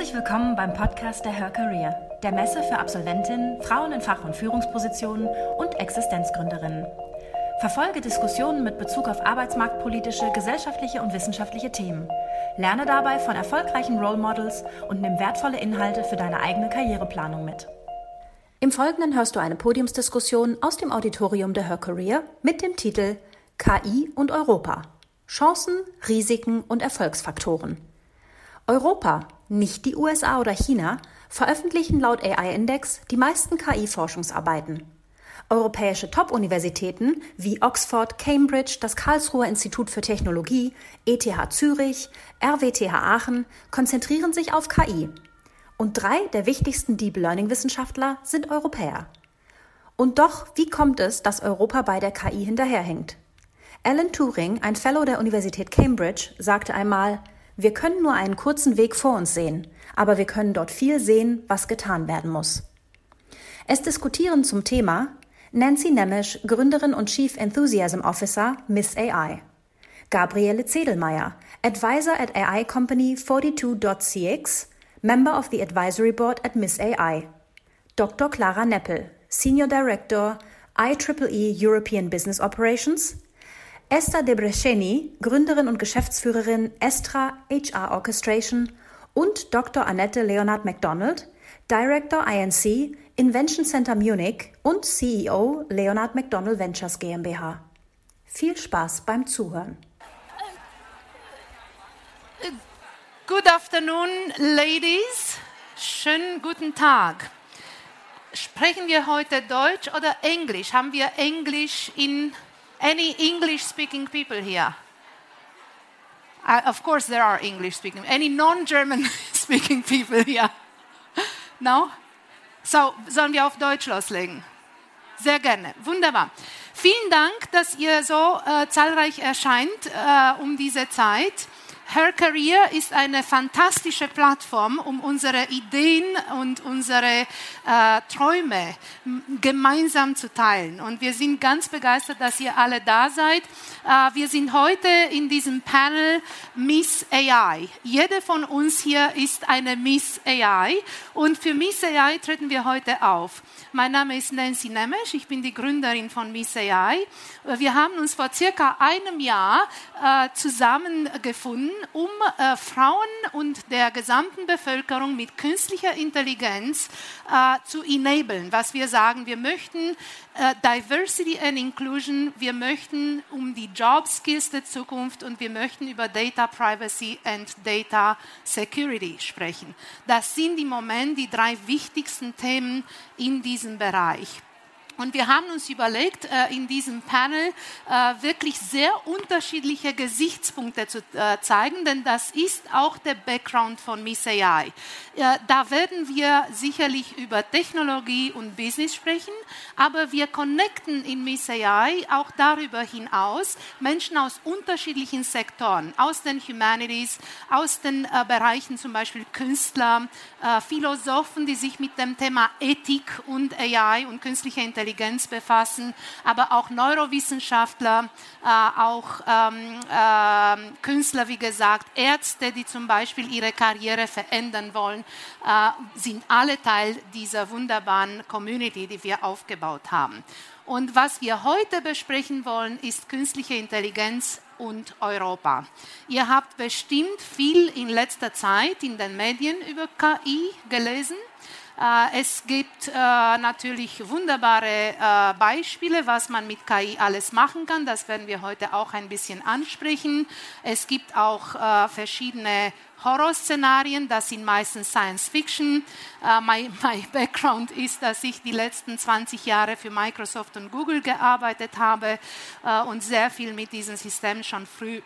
Herzlich willkommen beim Podcast der Her Career, der Messe für Absolventinnen, Frauen in Fach- und Führungspositionen und Existenzgründerinnen. Verfolge Diskussionen mit Bezug auf arbeitsmarktpolitische, gesellschaftliche und wissenschaftliche Themen. Lerne dabei von erfolgreichen Role Models und nimm wertvolle Inhalte für deine eigene Karriereplanung mit. Im Folgenden hörst du eine Podiumsdiskussion aus dem Auditorium der Her Career mit dem Titel KI und Europa. Chancen, Risiken und Erfolgsfaktoren. Europa, nicht die USA oder China, veröffentlichen laut AI-Index die meisten KI-Forschungsarbeiten. Europäische Top-Universitäten wie Oxford, Cambridge, das Karlsruher Institut für Technologie, ETH Zürich, RWTH Aachen konzentrieren sich auf KI. Und drei der wichtigsten Deep Learning-Wissenschaftler sind Europäer. Und doch, wie kommt es, dass Europa bei der KI hinterherhinkt? Alan Turing, ein Fellow der Universität Cambridge, sagte einmal, wir können nur einen kurzen Weg vor uns sehen, aber wir können dort viel sehen, was getan werden muss. Es diskutieren zum Thema Nancy Nemisch, Gründerin und Chief Enthusiasm Officer Miss AI. Gabriele Zedelmeier, Advisor at AI Company 42.cx, Member of the Advisory Board at Miss AI. Dr. Clara Neppel, Senior Director IEEE European Business Operations. Esther Debreceni, Gründerin und Geschäftsführerin Estra HR Orchestration und Dr. Annette Leonard MacDonald, Director INC Invention Center Munich und CEO Leonard McDonald Ventures GmbH. Viel Spaß beim Zuhören. Good afternoon, ladies. Schönen guten Tag. Sprechen wir heute Deutsch oder Englisch? Haben wir Englisch in any English speaking people here? Uh, of course, there are English speaking. Any non German speaking people here? No? So, sollen wir auf Deutsch loslegen? Sehr gerne. Wunderbar. Vielen Dank, dass ihr so äh, zahlreich erscheint äh, um diese Zeit. Her Career ist eine fantastische Plattform, um unsere Ideen und unsere äh, Träume gemeinsam zu teilen. Und wir sind ganz begeistert, dass ihr alle da seid. Äh, wir sind heute in diesem Panel Miss AI. Jede von uns hier ist eine Miss AI. Und für Miss AI treten wir heute auf. Mein Name ist Nancy Nemesch, ich bin die Gründerin von Miss AI. Wir haben uns vor circa einem Jahr äh, zusammengefunden, um äh, Frauen und der gesamten Bevölkerung mit künstlicher Intelligenz äh, zu enablen. Was wir sagen, wir möchten äh, Diversity and Inclusion, wir möchten um die Job Skills der Zukunft und wir möchten über Data Privacy and Data Security sprechen. Das sind im Moment die drei wichtigsten Themen in diesem Bereich. Und wir haben uns überlegt, äh, in diesem Panel äh, wirklich sehr unterschiedliche Gesichtspunkte zu äh, zeigen, denn das ist auch der Background von Miss AI. Da werden wir sicherlich über Technologie und Business sprechen, aber wir connecten in Miss AI auch darüber hinaus Menschen aus unterschiedlichen Sektoren, aus den Humanities, aus den Bereichen zum Beispiel Künstler, Philosophen, die sich mit dem Thema Ethik und AI und künstliche Intelligenz Intelligenz befassen, aber auch Neurowissenschaftler, äh, auch ähm, äh, Künstler, wie gesagt, Ärzte, die zum Beispiel ihre Karriere verändern wollen, äh, sind alle Teil dieser wunderbaren Community, die wir aufgebaut haben. Und was wir heute besprechen wollen, ist künstliche Intelligenz und Europa. Ihr habt bestimmt viel in letzter Zeit in den Medien über KI gelesen. Äh, es gibt äh, natürlich wunderbare äh, Beispiele, was man mit KI alles machen kann. Das werden wir heute auch ein bisschen ansprechen. Es gibt auch verschiedene Horrorszenarien, das sind meistens Science Fiction. My background ist, dass ich die letzten 20 Jahre für Microsoft und Google gearbeitet habe und sehr viel mit diesen Systemen schon früh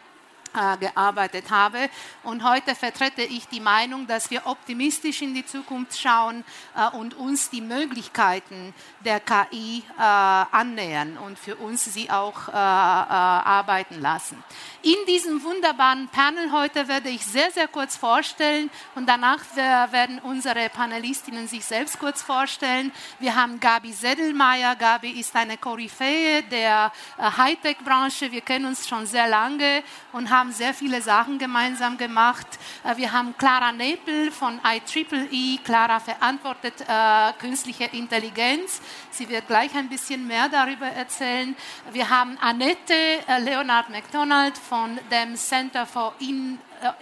äh, gearbeitet habe. Und heute vertrete ich die Meinung, dass wir optimistisch in die Zukunft schauen äh, und uns die Möglichkeiten der KI äh, annähern und für uns sie auch arbeiten lassen. in diesem wunderbaren Panel heute werde ich sehr, sehr kurz vorstellen und danach werden unsere Panelistinnen sich selbst kurz vorstellen. Wir haben Gabi Seddelmeier. Gabi ist eine Koryphäe der Hightech-Branche. Wir kennen uns schon sehr lange und haben sehr viele Sachen gemeinsam gemacht. Äh, wir haben Clara Nepel von IEEE. Clara verantwortet äh, künstliche Intelligenz. Sie wird gleich ein bisschen mehr darüber erzählen. Wir haben Annette äh, Leonard McDonald von dem Center for In, äh,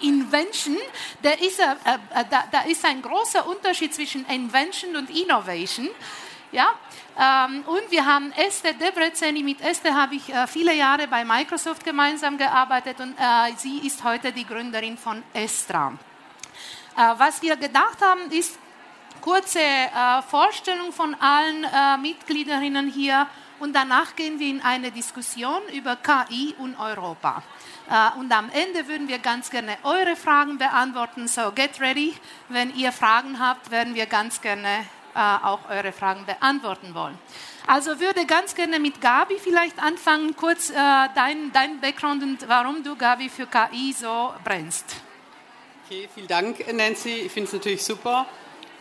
Invention, da ist, äh, äh, da, da, ist ein großer Unterschied zwischen Invention und Innovation. Ja? Ähm, und wir haben Esther Debreceni. Mit Esther habe ich äh, viele Jahre bei Microsoft gemeinsam gearbeitet und äh, sie ist heute die Gründerin von Estra. Äh, was wir gedacht haben, ist kurze Vorstellung von allen Mitgliederinnen hier und danach gehen wir in eine Diskussion über KI und Europa. Und am Ende würden wir ganz gerne eure Fragen beantworten. So get ready. Wenn ihr Fragen habt, werden wir ganz gerne auch eure Fragen beantworten wollen. Also würde ganz gerne mit Gabi vielleicht anfangen, kurz uh, dein, dein Background und warum du Gabi für KI so brennst. Okay, vielen Dank, Nancy. Ich finde es natürlich super,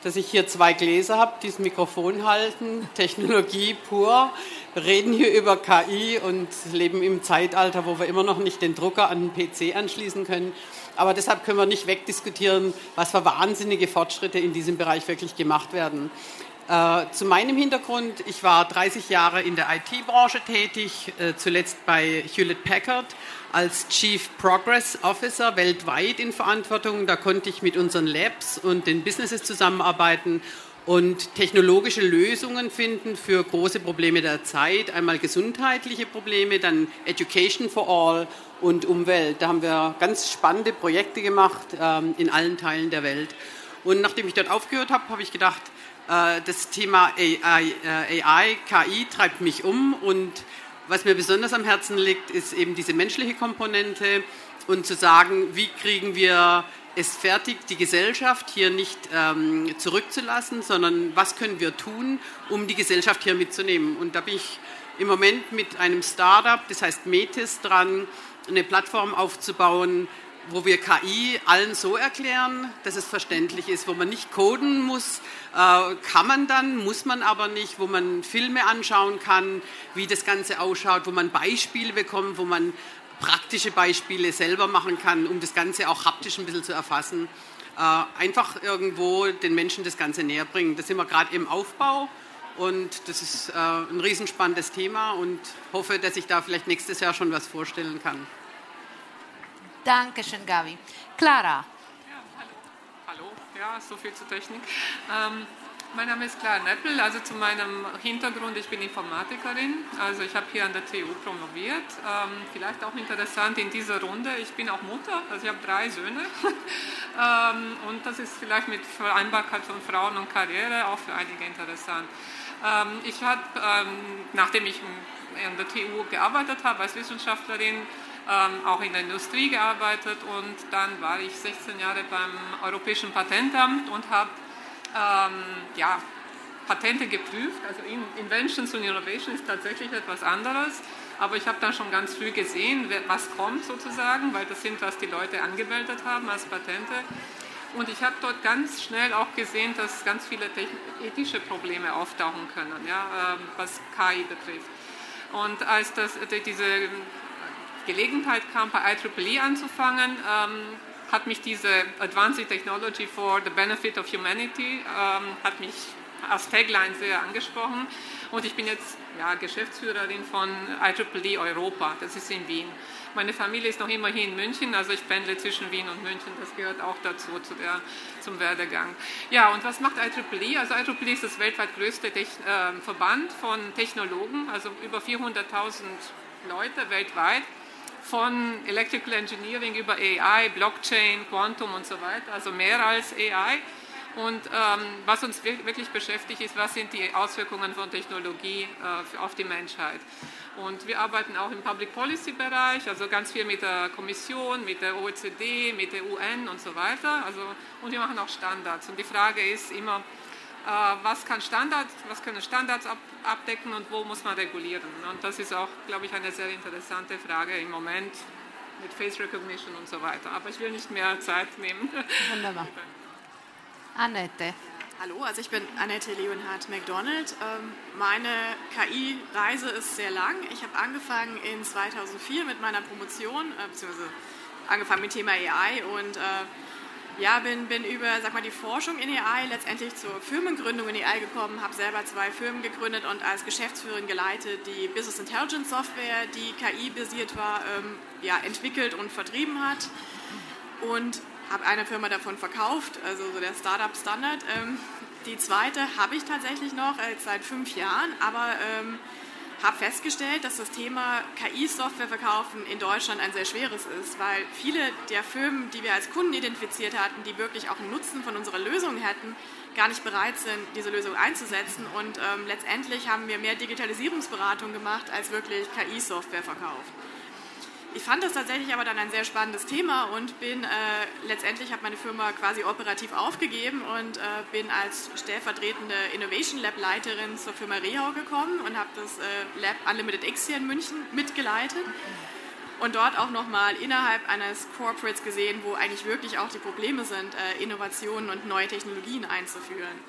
dass ich hier zwei Gläser habe, die das Mikrofon halten, Technologie pur. Wir reden hier über KI und leben im Zeitalter, wo wir immer noch nicht den Drucker an den PC anschließen können. Aber deshalb können wir nicht wegdiskutieren, was für wahnsinnige Fortschritte in diesem Bereich wirklich gemacht werden. Äh, zu meinem Hintergrund, ich war 30 Jahre in der IT-Branche tätig, äh, zuletzt bei Hewlett Packard als Chief Progress Officer weltweit in Verantwortung. Da konnte ich mit unseren Labs und den Businesses zusammenarbeiten und technologische Lösungen finden für große Probleme der Zeit. Einmal gesundheitliche Probleme, dann Education for All und Umwelt. Da haben wir ganz spannende Projekte gemacht ähm, in allen Teilen der Welt. Und nachdem ich dort aufgehört habe, habe ich gedacht, äh, das Thema AI, äh, AI, KI treibt mich um und was mir besonders am Herzen liegt, ist eben diese menschliche Komponente und zu sagen, wie kriegen wir es fertig, die Gesellschaft hier nicht ähm, zurückzulassen, sondern was können wir tun, um die Gesellschaft hier mitzunehmen. Und da bin ich im Moment mit einem Startup, das heißt Metis, dran, eine Plattform aufzubauen, wo wir KI allen so erklären, dass es verständlich ist, wo man nicht coden muss, äh, kann man dann, muss man aber nicht, wo man Filme anschauen kann, wie das Ganze ausschaut, wo man Beispiele bekommt, wo man praktische Beispiele selber machen kann, um das Ganze auch haptisch ein bisschen zu erfassen. Äh, einfach irgendwo den Menschen das Ganze näher bringen. Da sind wir gerade im Aufbau und das ist äh, ein riesenspannendes Thema und hoffe, dass ich da vielleicht nächstes Jahr schon was vorstellen kann. Dankeschön, Gavi. Clara. Ja, hallo. hallo. Ja, so viel zur Technik. Ähm, mein Name ist Clara Neppel, also zu meinem Hintergrund, ich bin Informatikerin, also ich habe hier an der TU promoviert. Ähm, vielleicht auch interessant in dieser Runde, ich bin auch Mutter, also ich habe drei Söhne ähm, und das ist vielleicht mit Vereinbarkeit von Frauen und Karriere auch für einige interessant. Ähm, ich habe, ähm, nachdem ich an der TU gearbeitet habe als Wissenschaftlerin, ähm, auch in der Industrie gearbeitet und dann war ich 16 Jahre beim Europäischen Patentamt und habe ähm, ja, Patente geprüft. Also Inventions und Innovation ist tatsächlich etwas anderes. Aber ich habe dann schon ganz früh gesehen, was kommt sozusagen, weil das sind, was die Leute angemeldet haben als Patente. Und ich habe dort ganz schnell auch gesehen, dass ganz viele ethische Probleme auftauchen können, ja, ähm, was KI betrifft. Und als das, diese Gelegenheit kam, bei IEEE anzufangen, ähm, hat mich diese Advanced Technology for the Benefit of Humanity, ähm, hat mich als Tagline sehr angesprochen. Und ich bin jetzt ja, Geschäftsführerin von IEEE Europa, das ist in Wien. Meine Familie ist noch immer hier in München, also ich pendle zwischen Wien und München, das gehört auch dazu, zu der, zum Werdegang. Ja, und was macht IEEE? Also IEEE ist das weltweit größte Techn äh, Verband von Technologen, also über 400.000 Leute weltweit von Electrical Engineering über AI, Blockchain, Quantum und so weiter, also mehr als AI. Und ähm, was uns wirklich beschäftigt ist, was sind die Auswirkungen von Technologie äh, auf die Menschheit. Und wir arbeiten auch im Public Policy Bereich, also ganz viel mit der Kommission, mit der OECD, mit der UN und so weiter. Also, und wir machen auch Standards. Und die Frage ist immer, was, kann Standard, was können Standards ab, abdecken und wo muss man regulieren. Und das ist auch, glaube ich, eine sehr interessante Frage im Moment mit Face Recognition und so weiter. Aber ich will nicht mehr Zeit nehmen. Wunderbar. Annette. Hallo, also ich bin Annette Leonhardt McDonald. Ähm, meine KI-Reise ist sehr lang. Ich habe angefangen in 2004 mit meiner Promotion, äh, beziehungsweise angefangen mit Thema AI und äh, ja, bin, bin über sag mal, die Forschung in AI letztendlich zur Firmengründung in AI gekommen, habe selber zwei Firmen gegründet und als Geschäftsführerin geleitet die Business Intelligence Software, die KI-basiert war, ähm, ja, entwickelt und vertrieben hat. Und habe eine Firma davon verkauft, also so der Startup Standard. Ähm, die zweite habe ich tatsächlich noch äh, seit fünf Jahren, aber ähm, habe festgestellt, dass das Thema KI-Software verkaufen in Deutschland ein sehr schweres ist, weil viele der Firmen, die wir als Kunden identifiziert hatten, die wirklich auch einen Nutzen von unserer Lösung hätten, gar nicht bereit sind, diese Lösung einzusetzen. Und ähm, letztendlich haben wir mehr Digitalisierungsberatung gemacht, als wirklich KI-Software verkauft. Ich fand das tatsächlich aber dann ein sehr spannendes Thema und bin äh, letztendlich habe meine Firma quasi operativ aufgegeben und äh, bin als stellvertretende Innovation Lab Leiterin zur Firma Rehau gekommen und habe das äh, Lab Unlimited X hier in München mitgeleitet und dort auch nochmal innerhalb eines Corporates gesehen, wo eigentlich wirklich auch die Probleme sind, äh, Innovationen und neue Technologien einzuführen.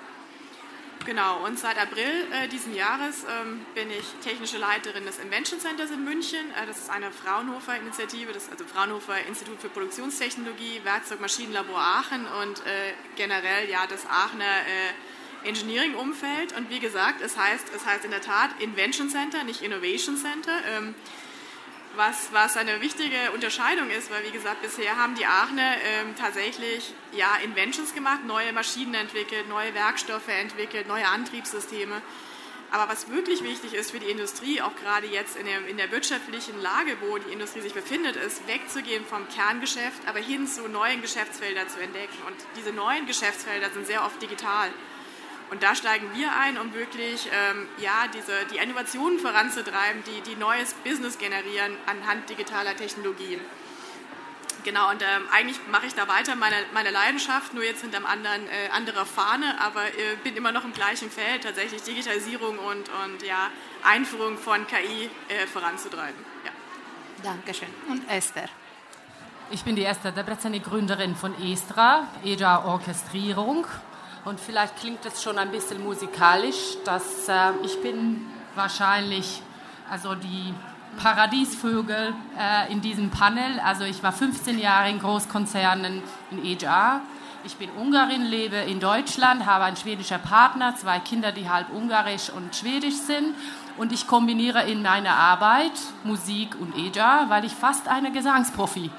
Genau, und seit April äh, diesen Jahres ähm, bin ich technische Leiterin des Invention Centers in München. Äh, das ist eine Fraunhofer-Initiative, also Fraunhofer Institut für Produktionstechnologie, Werkzeugmaschinenlabor Aachen und äh, generell ja das Aachener äh, Engineering-Umfeld. Und wie gesagt, es heißt, es heißt in der Tat Invention Center, nicht Innovation Center. Ähm, was, was eine wichtige Unterscheidung ist, weil wie gesagt, bisher haben die Aachener ähm, tatsächlich ja, Inventions gemacht, neue Maschinen entwickelt, neue Werkstoffe entwickelt, neue Antriebssysteme. Aber was wirklich wichtig ist für die Industrie, auch gerade jetzt in der, in der wirtschaftlichen Lage, wo die Industrie sich befindet, ist, wegzugehen vom Kerngeschäft, aber hin zu neuen Geschäftsfeldern zu entdecken. Und diese neuen Geschäftsfelder sind sehr oft digital. Und da steigen wir ein, um wirklich ähm, ja, diese, die Innovationen voranzutreiben, die, die neues Business generieren anhand digitaler Technologien. Genau, und ähm, eigentlich mache ich da weiter meine, meine Leidenschaft, nur jetzt hinterm anderen äh, anderer Fahne, aber äh, bin immer noch im gleichen Feld, tatsächlich Digitalisierung und, und ja, Einführung von KI äh, voranzutreiben. Ja. Dankeschön. Und Esther? Ich bin die Esther Debreceni, Gründerin von ESTRA, EJA Orchestrierung. Und vielleicht klingt es schon ein bisschen musikalisch, dass äh, ich bin wahrscheinlich also die Paradiesvögel äh, in diesem Panel. Also ich war 15 Jahre in Großkonzernen in EJA. Ich bin Ungarin, lebe in Deutschland, habe einen schwedischen Partner, zwei Kinder, die halb ungarisch und schwedisch sind. Und ich kombiniere in meiner Arbeit Musik und EJA, weil ich fast eine Gesangsprofi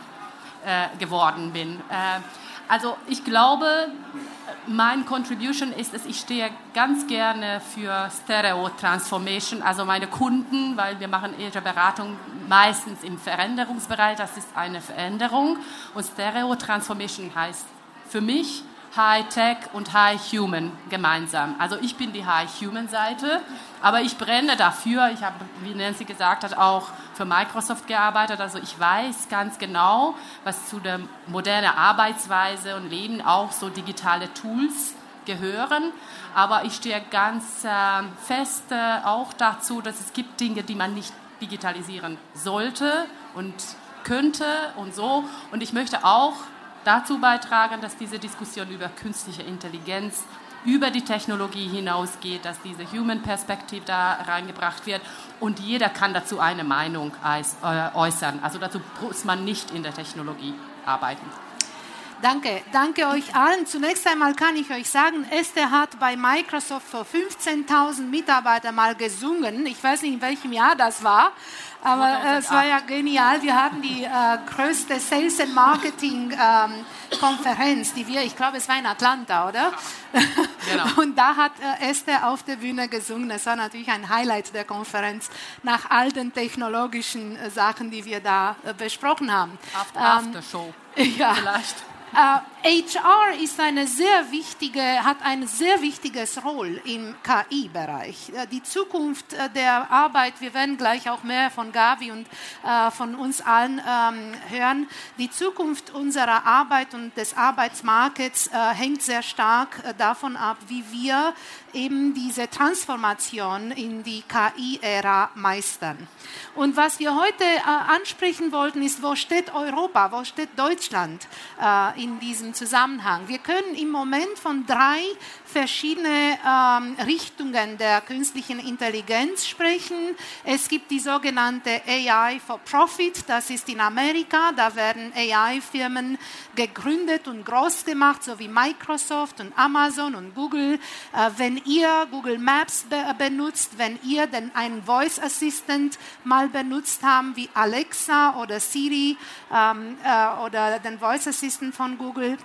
äh, geworden bin. Äh, also ich glaube, mein Contribution ist es, ich stehe ganz gerne für Stereo Transformation, also meine Kunden, weil wir machen ihre Beratung meistens im Veränderungsbereich, das ist eine Veränderung. Und Stereo Transformation heißt für mich High Tech und High Human gemeinsam. Also ich bin die High Human Seite, aber ich brenne dafür. Ich habe, wie Nancy gesagt hat, auch für Microsoft gearbeitet. Also ich weiß ganz genau, was zu der modernen Arbeitsweise und Leben auch so digitale Tools gehören. Aber ich stehe ganz äh, fest äh, auch dazu, dass es gibt Dinge, die man nicht digitalisieren sollte und könnte und so. Und ich möchte auch dazu beitragen, dass diese Diskussion über künstliche Intelligenz über die Technologie hinausgeht, dass diese Human Perspective da reingebracht wird und jeder kann dazu eine Meinung äh, äußern. Also dazu muss man nicht in der Technologie arbeiten. Danke, danke euch allen. Zunächst einmal kann ich euch sagen, Esther hat bei Microsoft vor 15.000 Mitarbeitern mal gesungen. Ich weiß nicht, in welchem Jahr das war, aber es war ja genial. Wir hatten die äh, größte Sales and Marketing ähm, Konferenz, die wir, ich glaube, es war in Atlanta, oder? Genau. Und da hat äh, Esther auf der Bühne gesungen. Es war natürlich ein Highlight der Konferenz nach all den technologischen äh, Sachen, die wir da äh, besprochen haben. After, ähm, after Show. Ja. Vielleicht. Äh, HR ist eine sehr wichtige, hat ein sehr wichtiges Roll im KI-Bereich. Äh, die Zukunft äh, der Arbeit, wir werden gleich auch mehr von Gavi und äh, von uns allen ähm, hören. Die Zukunft unserer Arbeit und des Arbeitsmarkets äh, hängt sehr stark davon ab, wie wir eben diese Transformation in die KI-Ära meistern. Und was wir heute ansprechen wollten, ist, wo steht Europa, wo steht Deutschland in diesem Zusammenhang? Wir können im Moment von drei verschiedenen ähm, Richtungen der künstlichen Intelligenz sprechen. Es gibt die sogenannte AI for Profit, das ist in Amerika, da werden AI-Firmen gegründet und groß gemacht, so wie Microsoft und Amazon und Google. Äh, wenn ihr Google Maps be benutzt, wenn ihr den, einen Voice Assistant mal benutzt habt, wie Alexa oder Siri ähm, äh, oder den Voice Assistant von Google,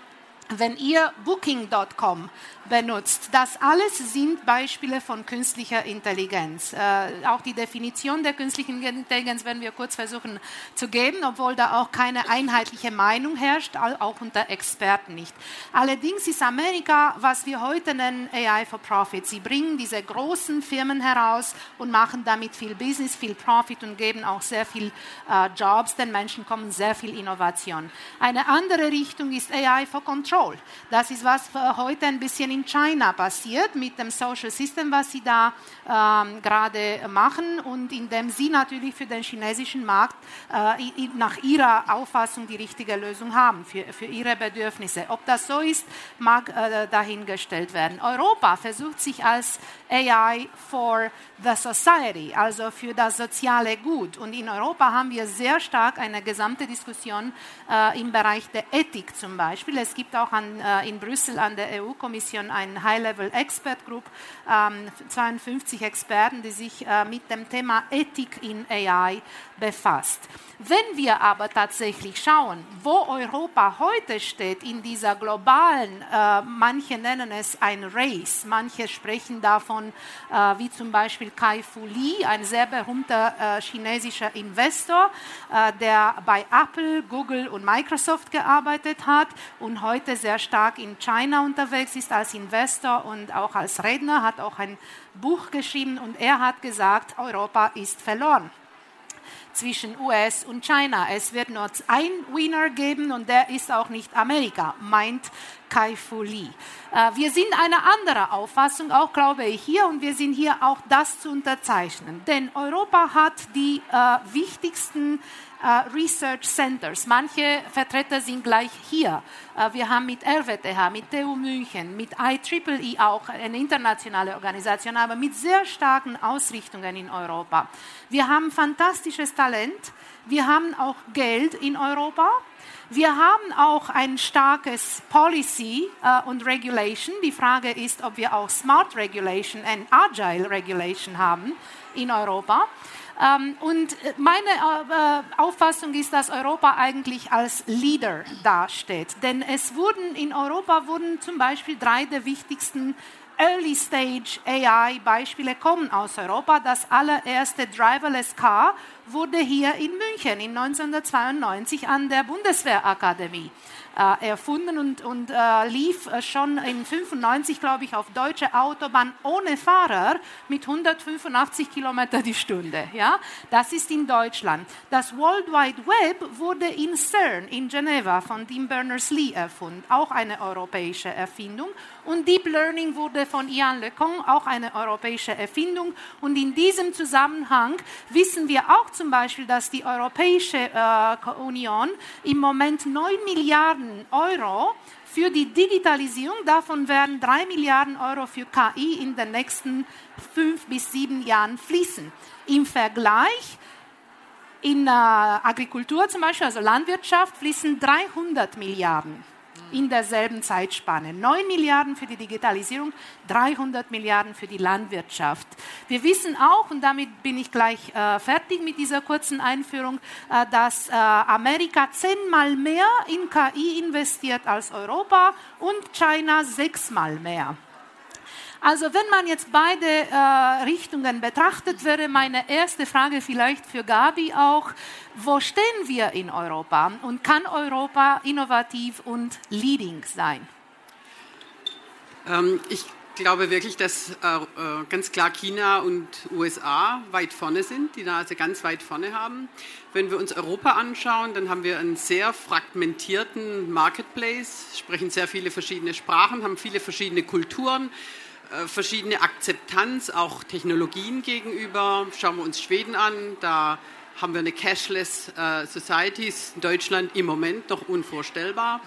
wenn ihr Booking.com benutzt. Das alles sind Beispiele von künstlicher Intelligenz. Äh, auch die Definition der künstlichen Intelligenz werden wir kurz versuchen zu geben, obwohl da auch keine einheitliche Meinung herrscht, auch unter Experten nicht. Allerdings ist Amerika, was wir heute nennen AI for Profit. Sie bringen diese großen Firmen heraus und machen damit viel Business, viel Profit und geben auch sehr viel äh, Jobs. Den Menschen kommen sehr viel Innovation. Eine andere Richtung ist AI for Control. Das ist was heute ein bisschen in China passiert mit dem Social System, was sie da ähm, gerade machen und indem sie natürlich für den chinesischen Markt äh, nach ihrer Auffassung die richtige Lösung haben für, für ihre Bedürfnisse. Ob das so ist, mag äh, dahingestellt werden. Europa versucht sich als AI for the Society, also für das soziale Gut. Und in Europa haben wir sehr stark eine gesamte Diskussion äh, im Bereich der Ethik zum Beispiel. Es gibt auch an, äh, in Brüssel an der EU-Kommission ein High-Level Expert Group, ähm, 52 Experten, die sich äh, mit dem Thema Ethik in AI befasst. Wenn wir aber tatsächlich schauen, wo Europa heute steht in dieser globalen, äh, manche nennen es ein Race, manche sprechen davon, äh, wie zum Beispiel Kai Fu Lee, ein sehr berühmter äh, chinesischer Investor, äh, der bei Apple, Google und Microsoft gearbeitet hat und heute sehr stark in China unterwegs ist als Investor und auch als Redner, hat auch ein Buch geschrieben und er hat gesagt, Europa ist verloren zwischen US und China. Es wird nur ein Winner geben und der ist auch nicht Amerika, meint Kai Fu Lee. Äh, wir sind eine andere Auffassung, auch glaube ich hier, und wir sind hier auch das zu unterzeichnen. Denn Europa hat die äh, wichtigsten Research Centers. Manche Vertreter sind gleich hier. Uh, wir haben mit RWTH, mit TU München, mit IEEE auch eine internationale Organisation, aber mit sehr starken Ausrichtungen in Europa. Wir haben fantastisches Talent. Wir haben auch Geld in Europa. Wir haben auch ein starkes Policy uh, und Regulation. Die Frage ist, ob wir auch Smart Regulation und Agile Regulation haben in Europa. Ähm, und äh, meine äh, Auffassung ist, dass Europa eigentlich als Leader dasteht. Denn es wurden in Europa wurden zum Beispiel drei der wichtigsten Early Stage AI Beispiele kommen aus Europa. Das allererste Driverless Car wurde hier in München in 1992 an der Bundeswehrakademie äh, erfunden und, und äh, lief äh, schon in 95, glaube ich, auf deutsche Autobahn ohne Fahrer mit 185 Kilometer die Stunde. Ja, das ist in Deutschland. Das World Wide Web wurde in CERN in Geneva von Tim Berners-Lee erfunden, auch eine europäische Erfindung. Und Deep Learning wurde von Ian LeCun, auch eine europäische Erfindung. Und in diesem Zusammenhang wissen wir auch zum Beispiel, dass die Europäische äh, Union im Moment 9 Milliarden Euro für die Digitalisierung, davon werden 3 Milliarden Euro für KI in den nächsten fünf bis sieben Jahren fließen. Im Vergleich in äh, Agrikultur zum Beispiel, also Landwirtschaft, fließen 300 Milliarden in derselben Zeitspanne. 9 Milliarden für die Digitalisierung, 300 Milliarden für die Landwirtschaft. Wir wissen auch, und damit bin ich gleich äh, fertig mit dieser kurzen Einführung, äh, dass äh, Amerika zehnmal mehr in KI investiert als Europa und China sechsmal mehr. Also wenn man jetzt beide äh, Richtungen betrachtet, wäre meine erste Frage vielleicht für Gabi auch, wo stehen wir in Europa und kann Europa innovativ und leading sein? Ähm, ich glaube wirklich, dass äh, äh ganz klar China und USA weit vorne sind, die Nase ganz weit vorne haben. Wenn wir uns Europa anschauen, dann haben wir einen sehr fragmentierten Marketplace, sprechen sehr viele verschiedene Sprachen, haben viele verschiedene Kulturen, verschiedene Akzeptanz, auch Technologien gegenüber. Schauen wir uns Schweden an, da haben wir eine Cashless äh, Society, in Deutschland im Moment noch unvorstellbar.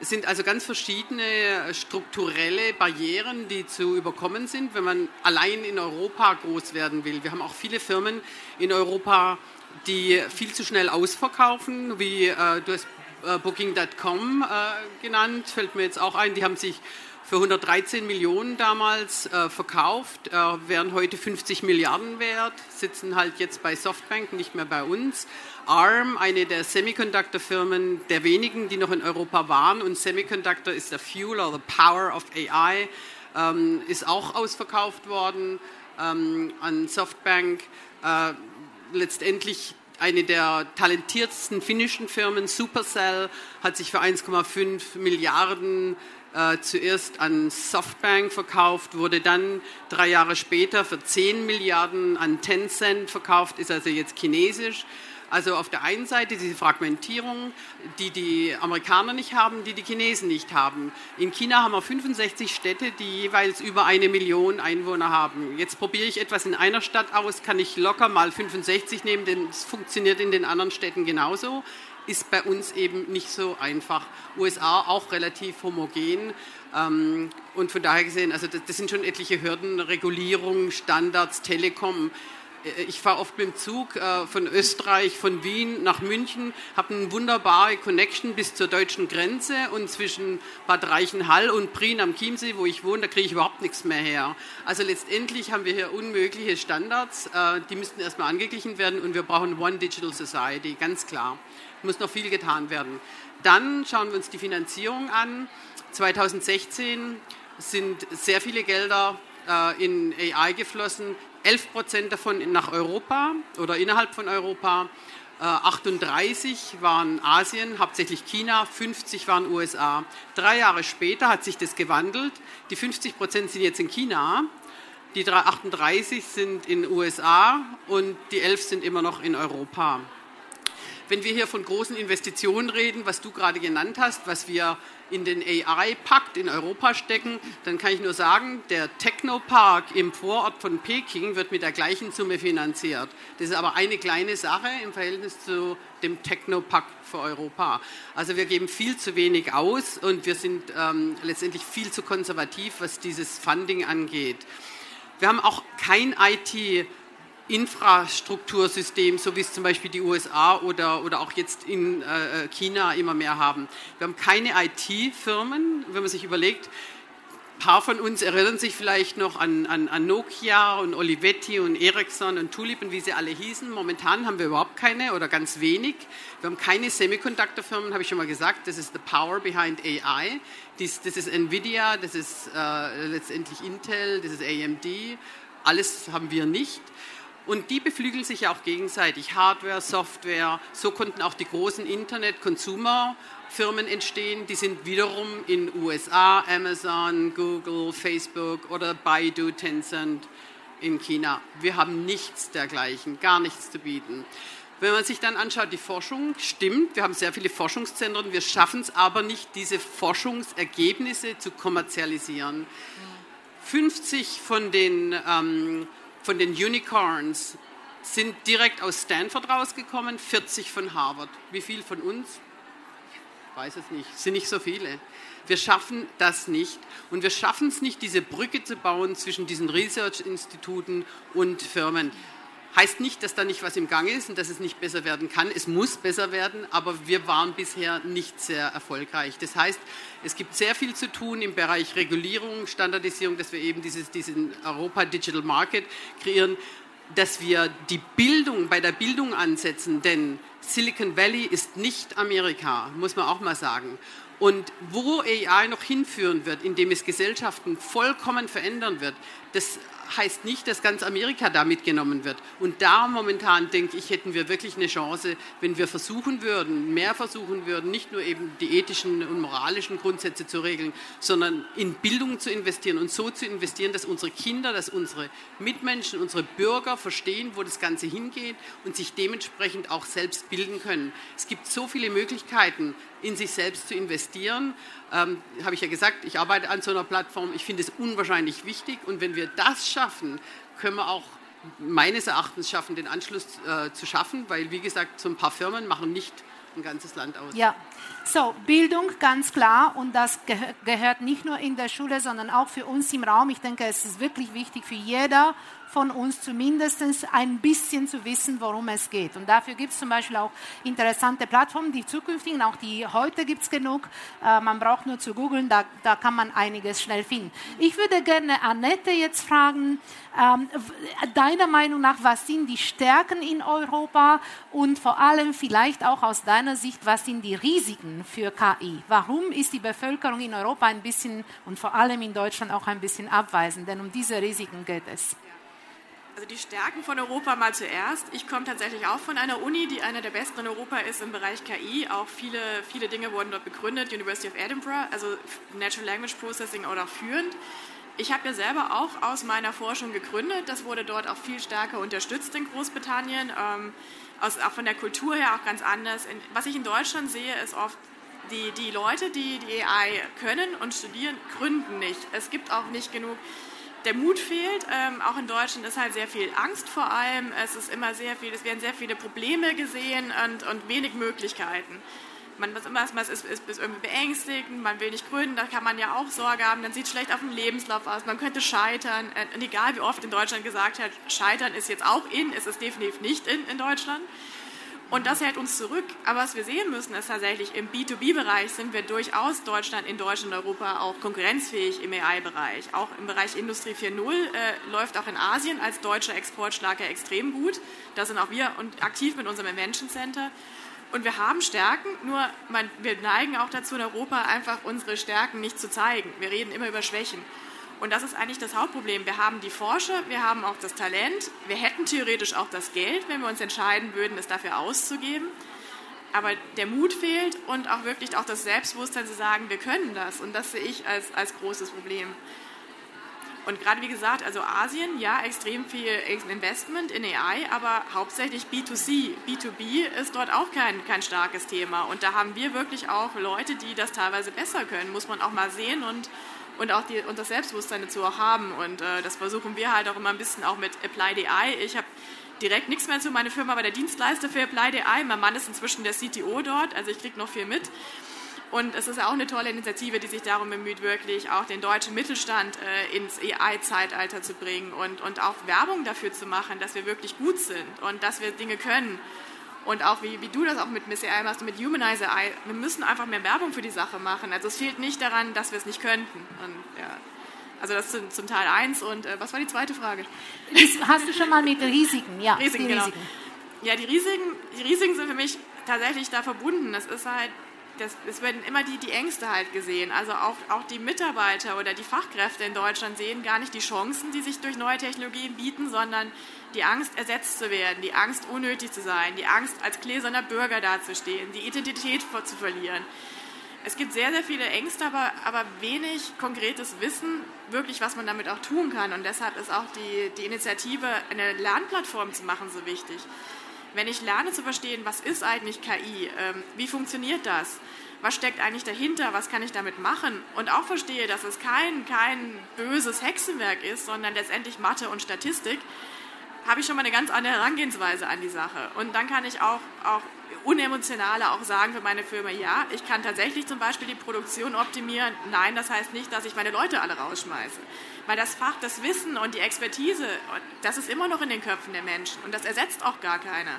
Es sind also ganz verschiedene strukturelle Barrieren, die zu überkommen sind, wenn man allein in Europa groß werden will. Wir haben auch viele Firmen in Europa, die viel zu schnell ausverkaufen, wie äh, du hast äh, Booking.com äh, genannt, fällt mir jetzt auch ein. Die haben sich für 113 Millionen damals äh, verkauft, äh, wären heute 50 Milliarden wert, sitzen halt jetzt bei Softbank, nicht mehr bei uns. ARM, eine der Semiconductor-Firmen, der wenigen, die noch in Europa waren. Und Semiconductor ist der Fuel oder the Power of AI, ähm, ist auch ausverkauft worden ähm, an Softbank. Äh, letztendlich eine der talentiertesten finnischen Firmen, Supercell, hat sich für 1,5 Milliarden äh, zuerst an Softbank verkauft, wurde dann drei Jahre später für 10 Milliarden an Tencent verkauft, ist also jetzt chinesisch. Also auf der einen Seite diese Fragmentierung, die die Amerikaner nicht haben, die die Chinesen nicht haben. In China haben wir 65 Städte, die jeweils über eine Million Einwohner haben. Jetzt probiere ich etwas in einer Stadt aus, kann ich locker mal 65 nehmen, denn es funktioniert in den anderen Städten genauso. Ist bei uns eben nicht so einfach. USA auch relativ homogen. Ähm, und von daher gesehen, also das, sind schon etliche Hürden, Regulierung, Standards, Telekom. Äh, ich fahre oft mit dem Zug äh, von Österreich, von Wien nach München, habe eine wunderbare Connection bis zur deutschen Grenze und zwischen Bad Reichenhall und Prien am Chiemsee, wo ich wohne, da kriege ich überhaupt nichts mehr her. Also letztendlich haben wir hier unmögliche Standards, äh, die müssten erstmal angeglichen werden und wir brauchen One Digital Society, ganz klar. Muss noch viel getan werden. Dann schauen wir uns die Finanzierung an. 2016 sind sehr viele Gelder in AI geflossen. 11 Prozent davon nach Europa oder innerhalb von Europa. 38 äh, waren Asien, hauptsächlich China, 50 waren USA. Drei Jahre später hat sich das gewandelt. Die 50 Prozent sind jetzt in China, die 38 sind in USA und die 11 sind immer noch in Europa. Wenn wir hier von großen Investitionen reden, was du gerade genannt hast, was wir in den AI-Pakt in Europa stecken, dann kann ich nur sagen, der Technopark im Vorort von Peking wird mit der gleichen Summe finanziert. Das ist aber eine kleine Sache im Verhältnis zu dem Technopakt für Europa. Also wir geben viel zu wenig aus und wir sind ähm, letztendlich viel zu konservativ, was dieses Funding angeht. Wir haben auch kein IT- Infrastruktursystem, so wie es zum Beispiel die USA oder, oder auch jetzt in äh, China immer mehr haben. Wir haben keine IT-Firmen, wenn man sich überlegt, ein paar von uns erinnern sich vielleicht noch an, an, an, Nokia und Olivetti und Ericsson und Tulip und wie sie alle hießen. Momentan haben wir überhaupt keine oder ganz wenig. Wir haben keine Semiconductor-Firmen, habe ich schon mal gesagt. Das ist the power behind AI. Dies, das ist Nvidia, das ist äh, letztendlich Intel, das ist AMD. Alles haben wir nicht. Und die beflügeln sich ja auch gegenseitig. Hardware, Software. So konnten auch die großen Internet-Consumer-Firmen entstehen. Die sind wiederum in USA, Amazon, Google, Facebook oder Baidu, Tencent in China. Wir haben nichts dergleichen, gar nichts zu bieten. Wenn man sich dann anschaut, die Forschung stimmt, wir haben sehr viele Forschungszentren, wir schaffen es aber nicht, diese Forschungsergebnisse zu kommerzialisieren. 50 von den ähm, von den Unicorns sind direkt aus Stanford rausgekommen, 40 von Harvard. Wie viel von uns? Ich weiß es nicht, sind nicht so viele. Wir schaffen das nicht. Und wir schaffen es nicht, diese Brücke zu bauen zwischen diesen Research-Instituten und Firmen. Heißt nicht, dass da nicht was im Gange ist und dass es nicht besser werden kann. Es muss besser werden, aber wir waren bisher nicht sehr erfolgreich. Das heißt, es gibt sehr viel zu tun im Bereich Regulierung, Standardisierung, dass wir eben dieses, diesen Europa Digital Market kreieren, dass wir die Bildung bei der Bildung ansetzen, denn Silicon Valley ist nicht Amerika, muss man auch mal sagen. Und wo AI noch hinführen wird, indem es Gesellschaften vollkommen verändern wird, das heißt nicht, dass ganz Amerika da mitgenommen wird. Und da momentan denke ich, hätten wir wirklich eine Chance, wenn wir versuchen würden, mehr versuchen würden, nicht nur eben die ethischen und moralischen Grundsätze zu regeln, sondern in Bildung zu investieren und so zu investieren, dass unsere Kinder, dass unsere Mitmenschen, unsere Bürger verstehen, wo das Ganze hingeht und sich dementsprechend auch selbst bilden können. Es gibt so viele Möglichkeiten, in sich selbst zu investieren. Ähm, Habe ich ja gesagt, ich arbeite an so einer Plattform. Ich finde es unwahrscheinlich wichtig. Und wenn wir das schaffen, können wir auch meines Erachtens schaffen, den Anschluss äh, zu schaffen, weil, wie gesagt, so ein paar Firmen machen nicht ein ganzes Land aus. Ja, so Bildung ganz klar und das geh gehört nicht nur in der Schule, sondern auch für uns im Raum. Ich denke, es ist wirklich wichtig für jeder von uns zumindest ein bisschen zu wissen, worum es geht. Und dafür gibt es zum Beispiel auch interessante Plattformen, die zukünftigen, auch die heute gibt es genug. Äh, man braucht nur zu googeln, da, da kann man einiges schnell finden. Ich würde gerne Annette jetzt fragen, ähm, deiner Meinung nach, was sind die Stärken in Europa und vor allem vielleicht auch aus deiner Sicht, was sind die Risiken für KI? Warum ist die Bevölkerung in Europa ein bisschen und vor allem in Deutschland auch ein bisschen abweisend? Denn um diese Risiken geht es. Also die Stärken von Europa mal zuerst. Ich komme tatsächlich auch von einer Uni, die eine der besten in Europa ist im Bereich KI. Auch viele, viele Dinge wurden dort begründet, University of Edinburgh, also Natural Language Processing oder führend. Ich habe ja selber auch aus meiner Forschung gegründet. Das wurde dort auch viel stärker unterstützt in Großbritannien. Aus, auch von der Kultur her auch ganz anders. In, was ich in Deutschland sehe, ist oft, die, die Leute, die die AI können und studieren, gründen nicht. Es gibt auch nicht genug der Mut fehlt. Ähm, auch in Deutschland ist halt sehr viel Angst vor allem. Es ist immer sehr viel, es werden sehr viele Probleme gesehen und, und wenig Möglichkeiten. Man was immer es ist, ist, ist irgendwie beängstigend, man will nicht gründen, da kann man ja auch Sorge haben, dann sieht es schlecht auf dem Lebenslauf aus, man könnte scheitern. Äh, und egal wie oft in Deutschland gesagt wird, scheitern ist jetzt auch in, ist es definitiv nicht in, in Deutschland. Und das hält uns zurück. Aber was wir sehen müssen, ist tatsächlich, im B2B-Bereich sind wir durchaus Deutschland, in Deutschland und Europa auch konkurrenzfähig im AI-Bereich. Auch im Bereich Industrie 4.0 äh, läuft auch in Asien als deutscher Exportschlager extrem gut. Da sind auch wir und aktiv mit unserem Invention Center. Und wir haben Stärken, nur man, wir neigen auch dazu, in Europa einfach unsere Stärken nicht zu zeigen. Wir reden immer über Schwächen. Und das ist eigentlich das Hauptproblem. Wir haben die Forscher, wir haben auch das Talent, wir hätten theoretisch auch das Geld, wenn wir uns entscheiden würden, es dafür auszugeben. Aber der Mut fehlt und auch wirklich auch das Selbstbewusstsein zu sagen, wir können das. Und das sehe ich als, als großes Problem. Und gerade wie gesagt, also Asien, ja, extrem viel Investment in AI, aber hauptsächlich B2C. B2B ist dort auch kein, kein starkes Thema. Und da haben wir wirklich auch Leute, die das teilweise besser können, muss man auch mal sehen. Und und auch die, und das Selbstbewusstsein dazu auch haben. Und äh, das versuchen wir halt auch immer ein bisschen auch mit Apply AI. Ich habe direkt nichts mehr zu. Meine Firma war der Dienstleister für Apply AI. Mein Mann ist inzwischen der CTO dort, also ich kriege noch viel mit. Und es ist auch eine tolle Initiative, die sich darum bemüht, wirklich auch den deutschen Mittelstand äh, ins AI-Zeitalter zu bringen und, und auch Werbung dafür zu machen, dass wir wirklich gut sind und dass wir Dinge können. Und auch wie, wie du das auch mit Miss AI machst und mit Humanizer AI, wir müssen einfach mehr Werbung für die Sache machen. Also es fehlt nicht daran, dass wir es nicht könnten. Und, ja. Also das zum, zum Teil 1. Und äh, was war die zweite Frage? Hast du schon mal mit Risiken? Ja, Risiken, genau. Risiken. Ja, die Risiken, die Risiken sind für mich tatsächlich da verbunden. Das ist halt, das, es werden immer die, die Ängste halt gesehen. Also auch, auch die Mitarbeiter oder die Fachkräfte in Deutschland sehen gar nicht die Chancen, die sich durch neue Technologien bieten, sondern die Angst, ersetzt zu werden, die Angst, unnötig zu sein, die Angst, als gläserner Bürger dazustehen, die Identität zu verlieren. Es gibt sehr, sehr viele Ängste, aber, aber wenig konkretes Wissen, wirklich, was man damit auch tun kann. Und deshalb ist auch die, die Initiative, eine Lernplattform zu machen, so wichtig. Wenn ich lerne zu verstehen, was ist eigentlich KI, ähm, wie funktioniert das, was steckt eigentlich dahinter, was kann ich damit machen und auch verstehe, dass es kein, kein böses Hexenwerk ist, sondern letztendlich Mathe und Statistik, habe ich schon mal eine ganz andere Herangehensweise an die Sache. Und dann kann ich auch, auch unemotionaler auch sagen für meine Firma, ja, ich kann tatsächlich zum Beispiel die Produktion optimieren. Nein, das heißt nicht, dass ich meine Leute alle rausschmeiße. Weil das Fach, das Wissen und die Expertise, das ist immer noch in den Köpfen der Menschen und das ersetzt auch gar keiner.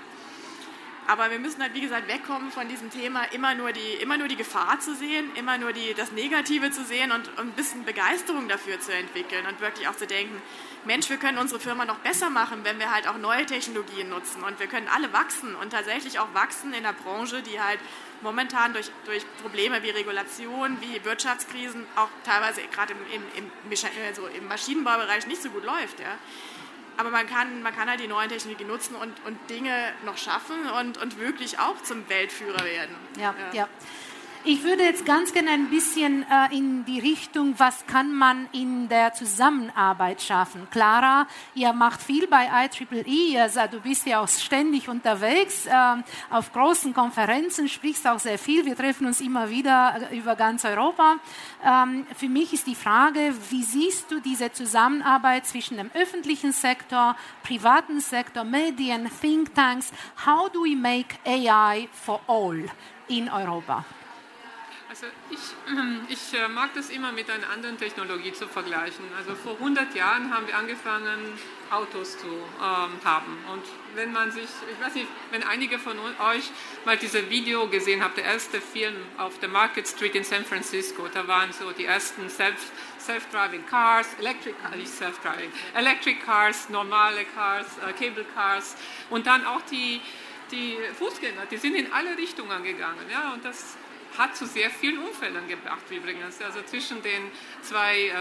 Aber wir müssen halt, wie gesagt, wegkommen von diesem Thema, immer nur die, immer nur die Gefahr zu sehen, immer nur die, das Negative zu sehen und, und ein bisschen Begeisterung dafür zu entwickeln und wirklich auch zu denken, Mensch, wir können unsere Firma noch besser machen, wenn wir halt auch neue Technologien nutzen und wir können alle wachsen und tatsächlich auch wachsen in der Branche, die halt momentan durch, durch Probleme wie Regulation, wie Wirtschaftskrisen, auch teilweise gerade im, im, im, also im Maschinenbaubereich nicht so gut läuft. Ja aber man kann, man kann halt die neuen Technologien nutzen und, und Dinge noch schaffen und, und wirklich auch zum Weltführer werden. Ja, ja. ja. Ich würde jetzt ganz gerne ein bisschen äh, in die Richtung, was kann man in der Zusammenarbeit schaffen. Clara, ihr macht viel bei IEEE, also du bist ja auch ständig unterwegs, äh, auf großen Konferenzen, sprichst auch sehr viel, wir treffen uns immer wieder äh, über ganz Europa. Ähm, für mich ist die Frage, wie siehst du diese Zusammenarbeit zwischen dem öffentlichen Sektor, privaten Sektor, Medien, Thinktanks? How do we make AI for all in Europa? Also ich, ich äh, mag das immer mit einer anderen Technologie zu vergleichen. Also vor 100 Jahren haben wir angefangen, Autos zu ähm, haben. Und wenn man sich, ich weiß nicht, wenn einige von euch mal dieses Video gesehen haben, der erste Film auf der Market Street in San Francisco, da waren so die ersten Self, Self-Driving Cars, Electric, nicht Self-Driving, Electric Cars, normale Cars, äh, Cable Cars und dann auch die, die Fußgänger, die sind in alle Richtungen gegangen. Ja, und das hat zu sehr vielen Unfällen gebracht übrigens. Also zwischen den zwei äh,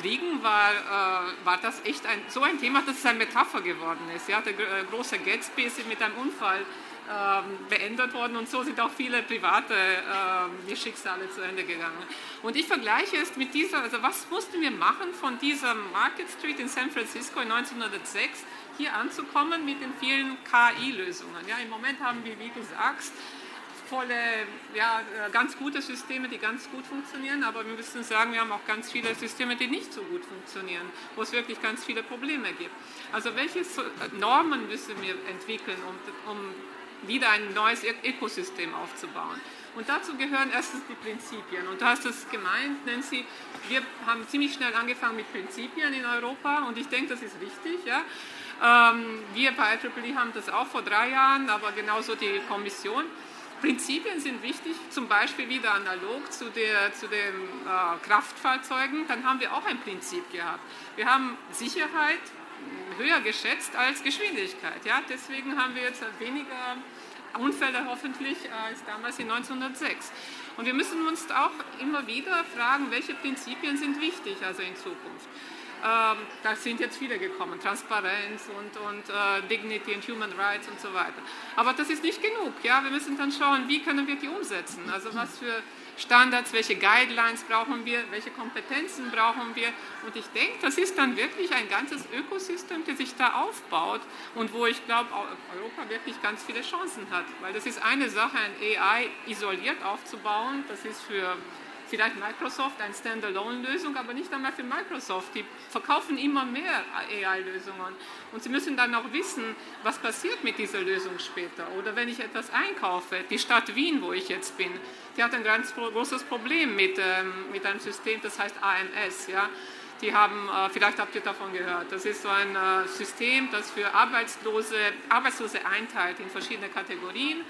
Kriegen war, äh, war das echt ein, so ein Thema, dass es eine Metapher geworden ist. Ja, der äh, große Gatsby ist mit einem Unfall ähm, beendet worden und so sind auch viele private äh, Schicksale zu Ende gegangen. Und ich vergleiche es mit dieser, also was mussten wir machen von dieser Market Street in San Francisco in 1906 hier anzukommen mit den vielen KI-Lösungen. Ja, Im Moment haben wir, wie du sagst, volle, ja, äh, ganz gute Systeme, die ganz gut funktionieren, aber wir müssen sagen, wir haben auch ganz viele Systeme, die nicht so gut funktionieren, wo es wirklich ganz viele Probleme gibt. Also welche Normen müssen wir entwickeln, um, um wieder ein neues Ökosystem aufzubauen? Und dazu gehören erstens die Prinzipien. Und du hast es gemeint, Nancy, wir haben ziemlich schnell angefangen mit Prinzipien in Europa und ich denke, das ist richtig. Ja? Ähm, wir bei IEEE haben das auch vor drei Jahren, aber genauso die Kommission. Prinzipien sind wichtig, zum Beispiel wieder analog zu, der, zu den äh, Kraftfahrzeugen. Dann haben wir auch ein Prinzip gehabt. Wir haben Sicherheit höher geschätzt als Geschwindigkeit. Ja? Deswegen haben wir jetzt weniger Unfälle hoffentlich als damals in 1906. Und wir müssen uns auch immer wieder fragen, welche Prinzipien sind wichtig also in Zukunft. Ähm, da sind jetzt viele gekommen, Transparenz und, und äh, Dignity and Human Rights und so weiter. Aber das ist nicht genug. Ja? Wir müssen dann schauen, wie können wir die umsetzen. Also was für Standards, welche Guidelines brauchen wir, welche Kompetenzen brauchen wir. Und ich denke, das ist dann wirklich ein ganzes Ökosystem, das sich da aufbaut und wo ich glaube, Europa wirklich ganz viele Chancen hat. Weil das ist eine Sache, ein AI isoliert aufzubauen, das ist für vielleicht Microsoft eine Standalone-Lösung, aber nicht einmal für Microsoft. Die verkaufen immer mehr AI-Lösungen. Und sie müssen dann auch wissen, was passiert mit dieser Lösung später. Oder wenn ich etwas einkaufe, die Stadt Wien, wo ich jetzt bin, die hat ein ganz großes Problem mit, ähm, mit einem System, das heißt AMS. Ja? Die haben, äh, vielleicht habt ihr davon gehört, das ist so ein äh, System, das für Arbeitslose, Arbeitslose einteilt in verschiedene Kategorien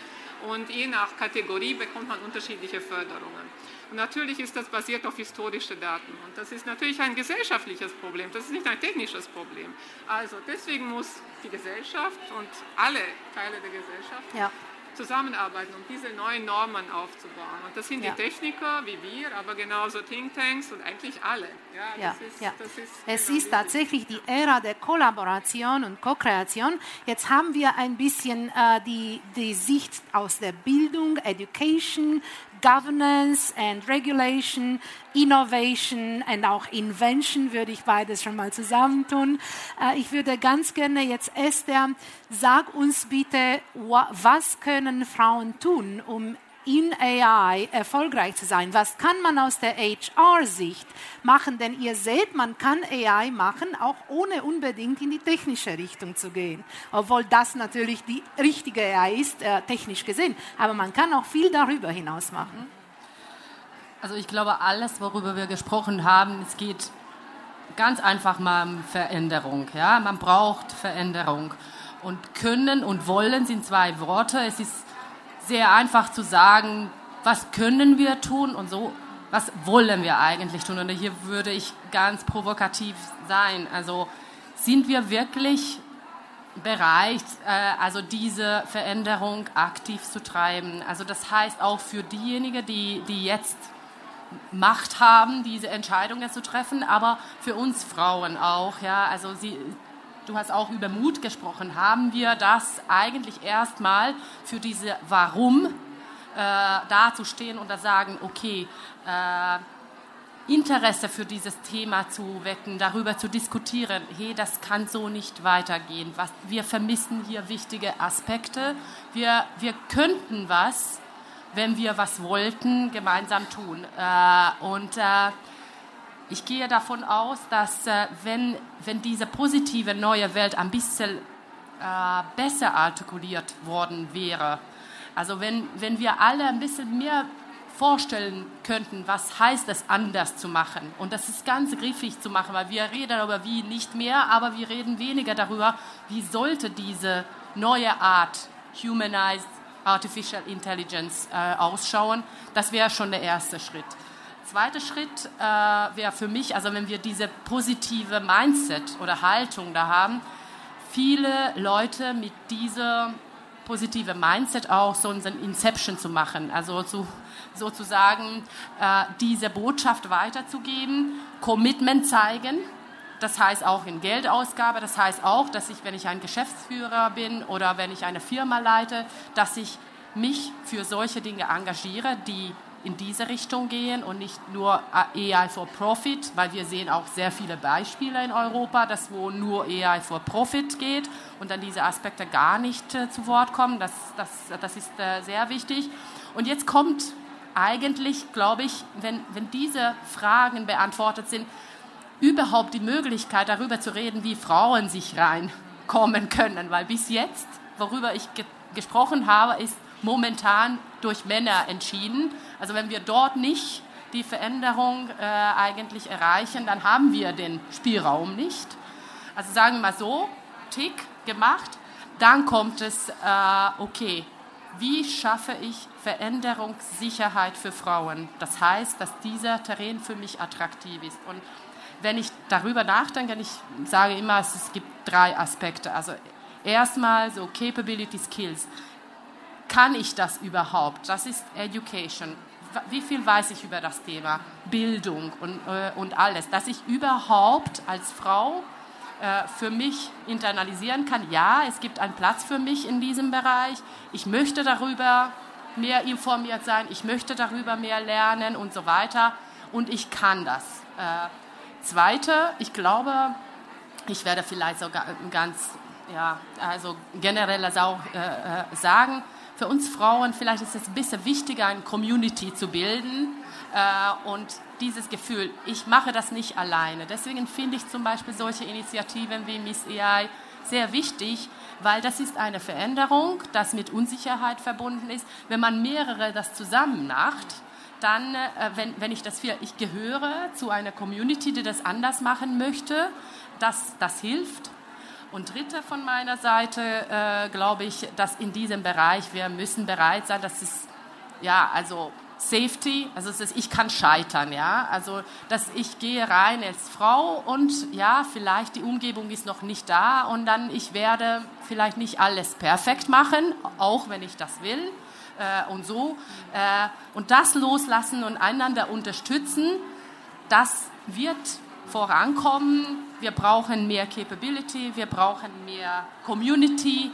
und je nach Kategorie bekommt man unterschiedliche Förderungen. Und natürlich ist das basiert auf historischen Daten. Und das ist natürlich ein gesellschaftliches Problem, das ist nicht ein technisches Problem. Also deswegen muss die Gesellschaft und alle Teile der Gesellschaft ja zusammenarbeiten, um diese neuen Normen aufzubauen. Und das sind ja. die Techniker wie wir, aber genauso Thinktanks und eigentlich alle. Ja, ja, ist, ja. Ist es genau ist tatsächlich die Ära der Kollaboration und Co-Kreation. Jetzt haben wir ein bisschen äh, die, die Sicht aus der Bildung, Education, Governance and Regulation, Innovation und auch Invention würde ich beides schon mal zusammentun. Äh, ich würde ganz gerne jetzt Esther, sag uns bitte, was können Frauen tun, um in AI erfolgreich zu sein? Was kann man aus der HR-Sicht machen? Denn ihr seht, man kann AI machen, auch ohne unbedingt in die technische Richtung zu gehen. Obwohl das natürlich die richtige AI ist, äh, technisch gesehen. Aber man kann auch viel darüber hinaus machen. Also ich glaube, alles, worüber wir gesprochen haben, es geht ganz einfach mal um Veränderung. Ja? Man braucht Veränderung. und können und wollen sind zwei Worte. Es ist sehr einfach zu sagen, was können wir tun und so, was wollen wir eigentlich tun. Und hier würde ich ganz provokativ sein. Also sind wir wirklich bereit, äh, also diese Veränderung aktiv zu treiben? Also das heißt auch für diejenigen, die, die jetzt Macht haben, diese Entscheidungen zu treffen, aber für uns Frauen auch. Ja, also sie, du hast auch über Mut gesprochen. Haben wir das eigentlich erstmal für diese Warum äh, dazustehen und da sagen, okay, äh, Interesse für dieses Thema zu wecken, darüber zu diskutieren, hey, das kann so nicht weitergehen. Was, wir vermissen hier wichtige Aspekte. Wir, wir könnten was, wenn wir was wollten, gemeinsam tun. Äh, und äh, ich gehe davon aus, dass äh, wenn, wenn diese positive neue Welt ein bisschen äh, besser artikuliert worden wäre, also wenn, wenn wir alle ein bisschen mehr vorstellen könnten, was heißt es anders zu machen und das ist ganz griffig zu machen, weil wir reden darüber wie nicht mehr, aber wir reden weniger darüber, wie sollte diese neue Art Humanized Artificial Intelligence äh, ausschauen. Das wäre schon der erste Schritt. Zweiter Schritt äh, wäre für mich, also wenn wir diese positive Mindset oder Haltung da haben, viele Leute mit dieser positive Mindset auch so ein Inception zu machen, also zu, sozusagen äh, diese Botschaft weiterzugeben, Commitment zeigen, das heißt auch in Geldausgabe, das heißt auch, dass ich, wenn ich ein Geschäftsführer bin oder wenn ich eine Firma leite, dass ich mich für solche Dinge engagiere, die in diese Richtung gehen und nicht nur AI for Profit, weil wir sehen auch sehr viele Beispiele in Europa, dass wo nur AI for Profit geht und dann diese Aspekte gar nicht äh, zu Wort kommen. Das, das, das ist äh, sehr wichtig. Und jetzt kommt eigentlich, glaube ich, wenn, wenn diese Fragen beantwortet sind, überhaupt die Möglichkeit, darüber zu reden, wie Frauen sich reinkommen können. Weil bis jetzt, worüber ich ge gesprochen habe, ist momentan durch Männer entschieden. Also wenn wir dort nicht die Veränderung äh, eigentlich erreichen, dann haben wir den Spielraum nicht. Also sagen wir mal so, Tick gemacht, dann kommt es, äh, okay, wie schaffe ich Veränderungssicherheit für Frauen? Das heißt, dass dieser Terrain für mich attraktiv ist. Und wenn ich darüber nachdenke, ich sage immer, es gibt drei Aspekte. Also erstmal so Capability Skills. Kann ich das überhaupt? Das ist Education. Wie viel weiß ich über das Thema? Bildung und, äh, und alles. Dass ich überhaupt als Frau äh, für mich internalisieren kann, ja, es gibt einen Platz für mich in diesem Bereich. Ich möchte darüber mehr informiert sein, ich möchte darüber mehr lernen und so weiter. Und ich kann das. Äh, Zweite, ich glaube, ich werde vielleicht sogar ganz ja, also generell äh, äh, sagen, für uns Frauen vielleicht ist es ein bisschen wichtiger, eine Community zu bilden äh, und dieses Gefühl, ich mache das nicht alleine. Deswegen finde ich zum Beispiel solche Initiativen wie Miss AI sehr wichtig, weil das ist eine Veränderung, das mit Unsicherheit verbunden ist. Wenn man mehrere das zusammen macht, dann, äh, wenn, wenn ich das für, ich gehöre zu einer Community, die das anders machen möchte, das, das hilft. Und dritte von meiner Seite äh, glaube ich, dass in diesem Bereich wir müssen bereit sein, dass es, ja, also Safety, also ist, ich kann scheitern, ja, also dass ich gehe rein als Frau und ja, vielleicht die Umgebung ist noch nicht da und dann ich werde vielleicht nicht alles perfekt machen, auch wenn ich das will äh, und so. Äh, und das loslassen und einander unterstützen, das wird vorankommen. Wir brauchen mehr Capability, wir brauchen mehr Community,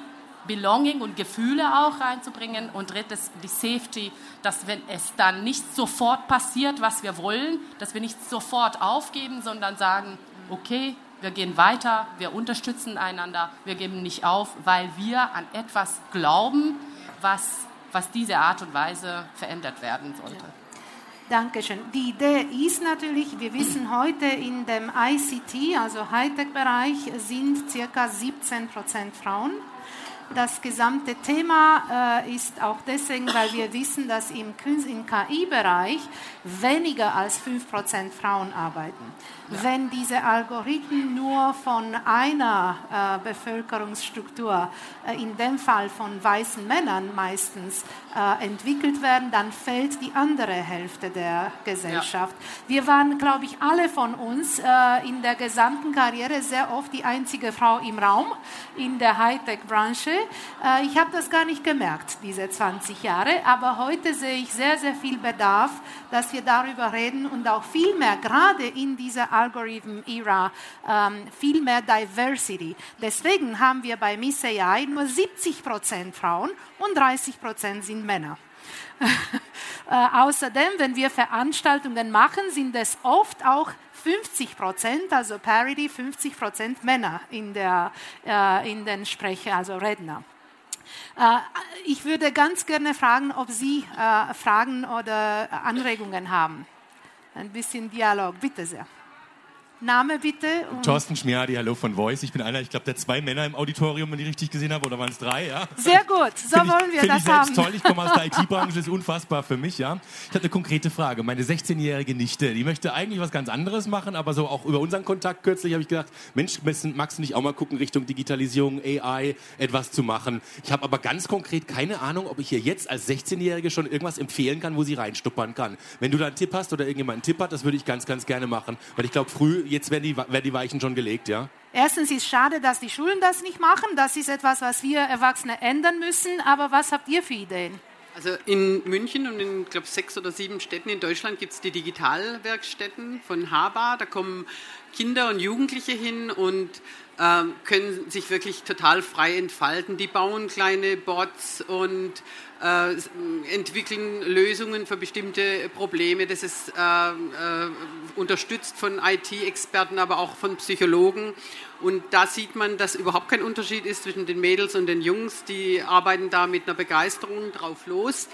Belonging und Gefühle auch reinzubringen. Und drittens die Safety, dass wenn es dann nicht sofort passiert, was wir wollen, dass wir nicht sofort aufgeben, sondern sagen, okay, wir gehen weiter, wir unterstützen einander, wir geben nicht auf, weil wir an etwas glauben, was was diese Art und Weise verändert werden sollte. Ja. Dankeschön. Die Idee ist natürlich, wir wissen heute in dem ICT, also Hightech-Bereich, sind circa 17 Prozent Frauen. Das gesamte Thema äh, ist auch deswegen, weil wir wissen, dass im, im KI-Bereich weniger als 5% Frauen arbeiten. Ja. Wenn diese Algorithmen nur von einer äh, Bevölkerungsstruktur, äh, in dem Fall von weißen Männern meistens, äh, entwickelt werden, dann fällt die andere Hälfte der Gesellschaft. Ja. Wir waren, glaube ich, alle von uns äh, in der gesamten Karriere sehr oft die einzige Frau im Raum in der Hightech-Branche. Äh, ich habe das gar nicht gemerkt, diese 20 Jahre, aber heute sehe ich sehr, sehr viel Bedarf, dass wir darüber reden und auch viel mehr, gerade in dieser Algorithm-Ära, ähm, viel mehr Diversity. Deswegen haben wir bei Miss AI nur 70 Prozent Frauen und 30 Prozent sind Männer. äh, außerdem, wenn wir Veranstaltungen machen, sind es oft auch 50 Prozent, also Parity, 50 Prozent Männer in, der, äh, in den Sprecher, also Redner. Äh, ich würde ganz gerne fragen, ob Sie äh, Fragen oder Anregungen haben. Ein bisschen Dialog, bitte sehr. Name bitte. Thorsten Schmiadi, hallo von Voice. Ich bin einer, ich glaube, der zwei Männer im Auditorium, wenn ich richtig gesehen habe, oder waren es drei? Ja? Sehr gut, so find wollen ich, wir das ich haben. toll, ich komme aus der IT-Branche, ist unfassbar für mich. Ja? Ich habe eine konkrete Frage. Meine 16-jährige Nichte, die möchte eigentlich was ganz anderes machen, aber so auch über unseren Kontakt kürzlich habe ich gedacht, Mensch, magst du nicht auch mal gucken, Richtung Digitalisierung, AI, etwas zu machen? Ich habe aber ganz konkret keine Ahnung, ob ich hier jetzt als 16-Jährige schon irgendwas empfehlen kann, wo sie reinstuppern kann. Wenn du da einen Tipp hast oder irgendjemand einen Tipp hat, das würde ich ganz, ganz gerne machen. Weil ich glaube, früh jetzt werden die, werden die Weichen schon gelegt, ja? Erstens ist es schade, dass die Schulen das nicht machen. Das ist etwas, was wir Erwachsene ändern müssen. Aber was habt ihr für Ideen? Also in München und in, glaube sechs oder sieben Städten in Deutschland gibt es die Digitalwerkstätten von Haber. Da kommen Kinder und Jugendliche hin und äh, können sich wirklich total frei entfalten. Die bauen kleine Bots und entwickeln Lösungen für bestimmte Probleme. Das ist äh, äh, unterstützt von IT-Experten, aber auch von Psychologen. Und da sieht man, dass überhaupt kein Unterschied ist zwischen den Mädels und den Jungs. Die arbeiten da mit einer Begeisterung drauf los.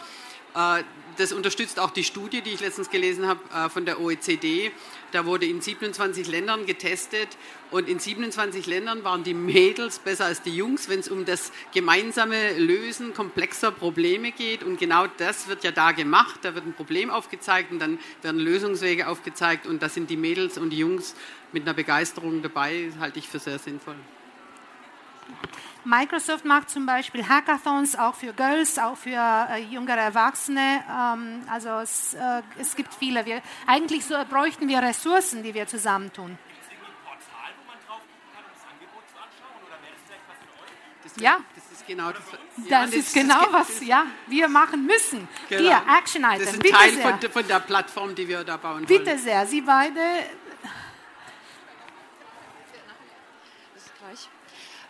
Äh, das unterstützt auch die Studie, die ich letztens gelesen habe äh, von der OECD. Da wurde in 27 Ländern getestet und in 27 Ländern waren die Mädels besser als die Jungs, wenn es um das gemeinsame Lösen komplexer Probleme geht. Und genau das wird ja da gemacht. Da wird ein Problem aufgezeigt und dann werden Lösungswege aufgezeigt und da sind die Mädels und die Jungs mit einer Begeisterung dabei. Halte ich für sehr sinnvoll. Microsoft macht zum Beispiel Hackathons auch für Girls, auch für äh, jüngere Erwachsene. Ähm, also es, äh, es, gibt viele. Wir, eigentlich so bräuchten wir Ressourcen, die wir zusammentun. Ja. Das ist genau das. Ja, das, ist genau was ja, wir machen müssen. Genau. Hier, Action Item. Das ist ein Bitte Teil von, von, der Plattform, die wir da bauen Bitte wollen. sehr, Sie beide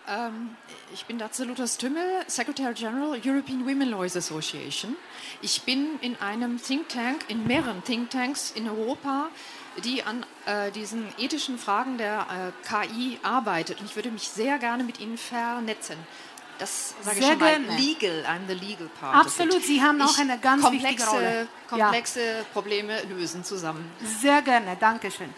Ähm, ich bin Datze Luthers Tümmel, Secretary General European Women Lawyers Association. Ich bin in einem Think Tank, in mehreren Think Tanks in Europa, die an äh, diesen ethischen Fragen der äh, KI arbeitet. Und ich würde mich sehr gerne mit Ihnen vernetzen. Das sage ich schon gerne. mal legal, I'm the legal part. Absolut, Sie haben auch eine ganz komplexe, wichtige Rolle. Komplexe ja. Probleme lösen zusammen. Sehr gerne, danke schön.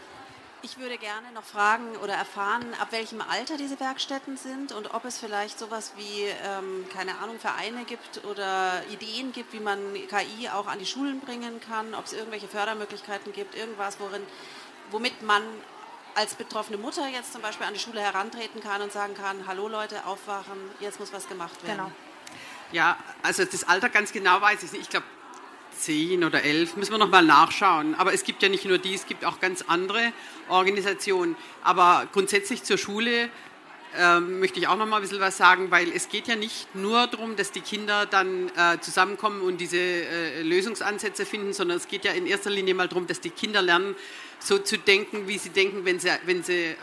Ich würde gerne noch fragen oder erfahren, ab welchem Alter diese Werkstätten sind und ob es vielleicht sowas wie, ähm, keine Ahnung, Vereine gibt oder Ideen gibt, wie man KI auch an die Schulen bringen kann, ob es irgendwelche Fördermöglichkeiten gibt, irgendwas, worin, womit man als betroffene Mutter jetzt zum Beispiel an die Schule herantreten kann und sagen kann, hallo Leute, aufwachen, jetzt muss was gemacht werden. Genau. Ja, also das Alter ganz genau weiß ich nicht. Ich glaube, zehn oder elf, müssen wir nochmal nachschauen. Aber es gibt ja nicht nur die, es gibt auch ganz andere Organisationen. Aber grundsätzlich zur Schule äh, möchte ich auch noch mal ein bisschen was sagen, weil es geht ja nicht nur darum, dass die Kinder dann äh, zusammenkommen und diese äh, Lösungsansätze finden, sondern es geht ja in erster Linie mal darum, dass die Kinder lernen, so zu denken, wie sie denken, wenn sie, wenn sie äh,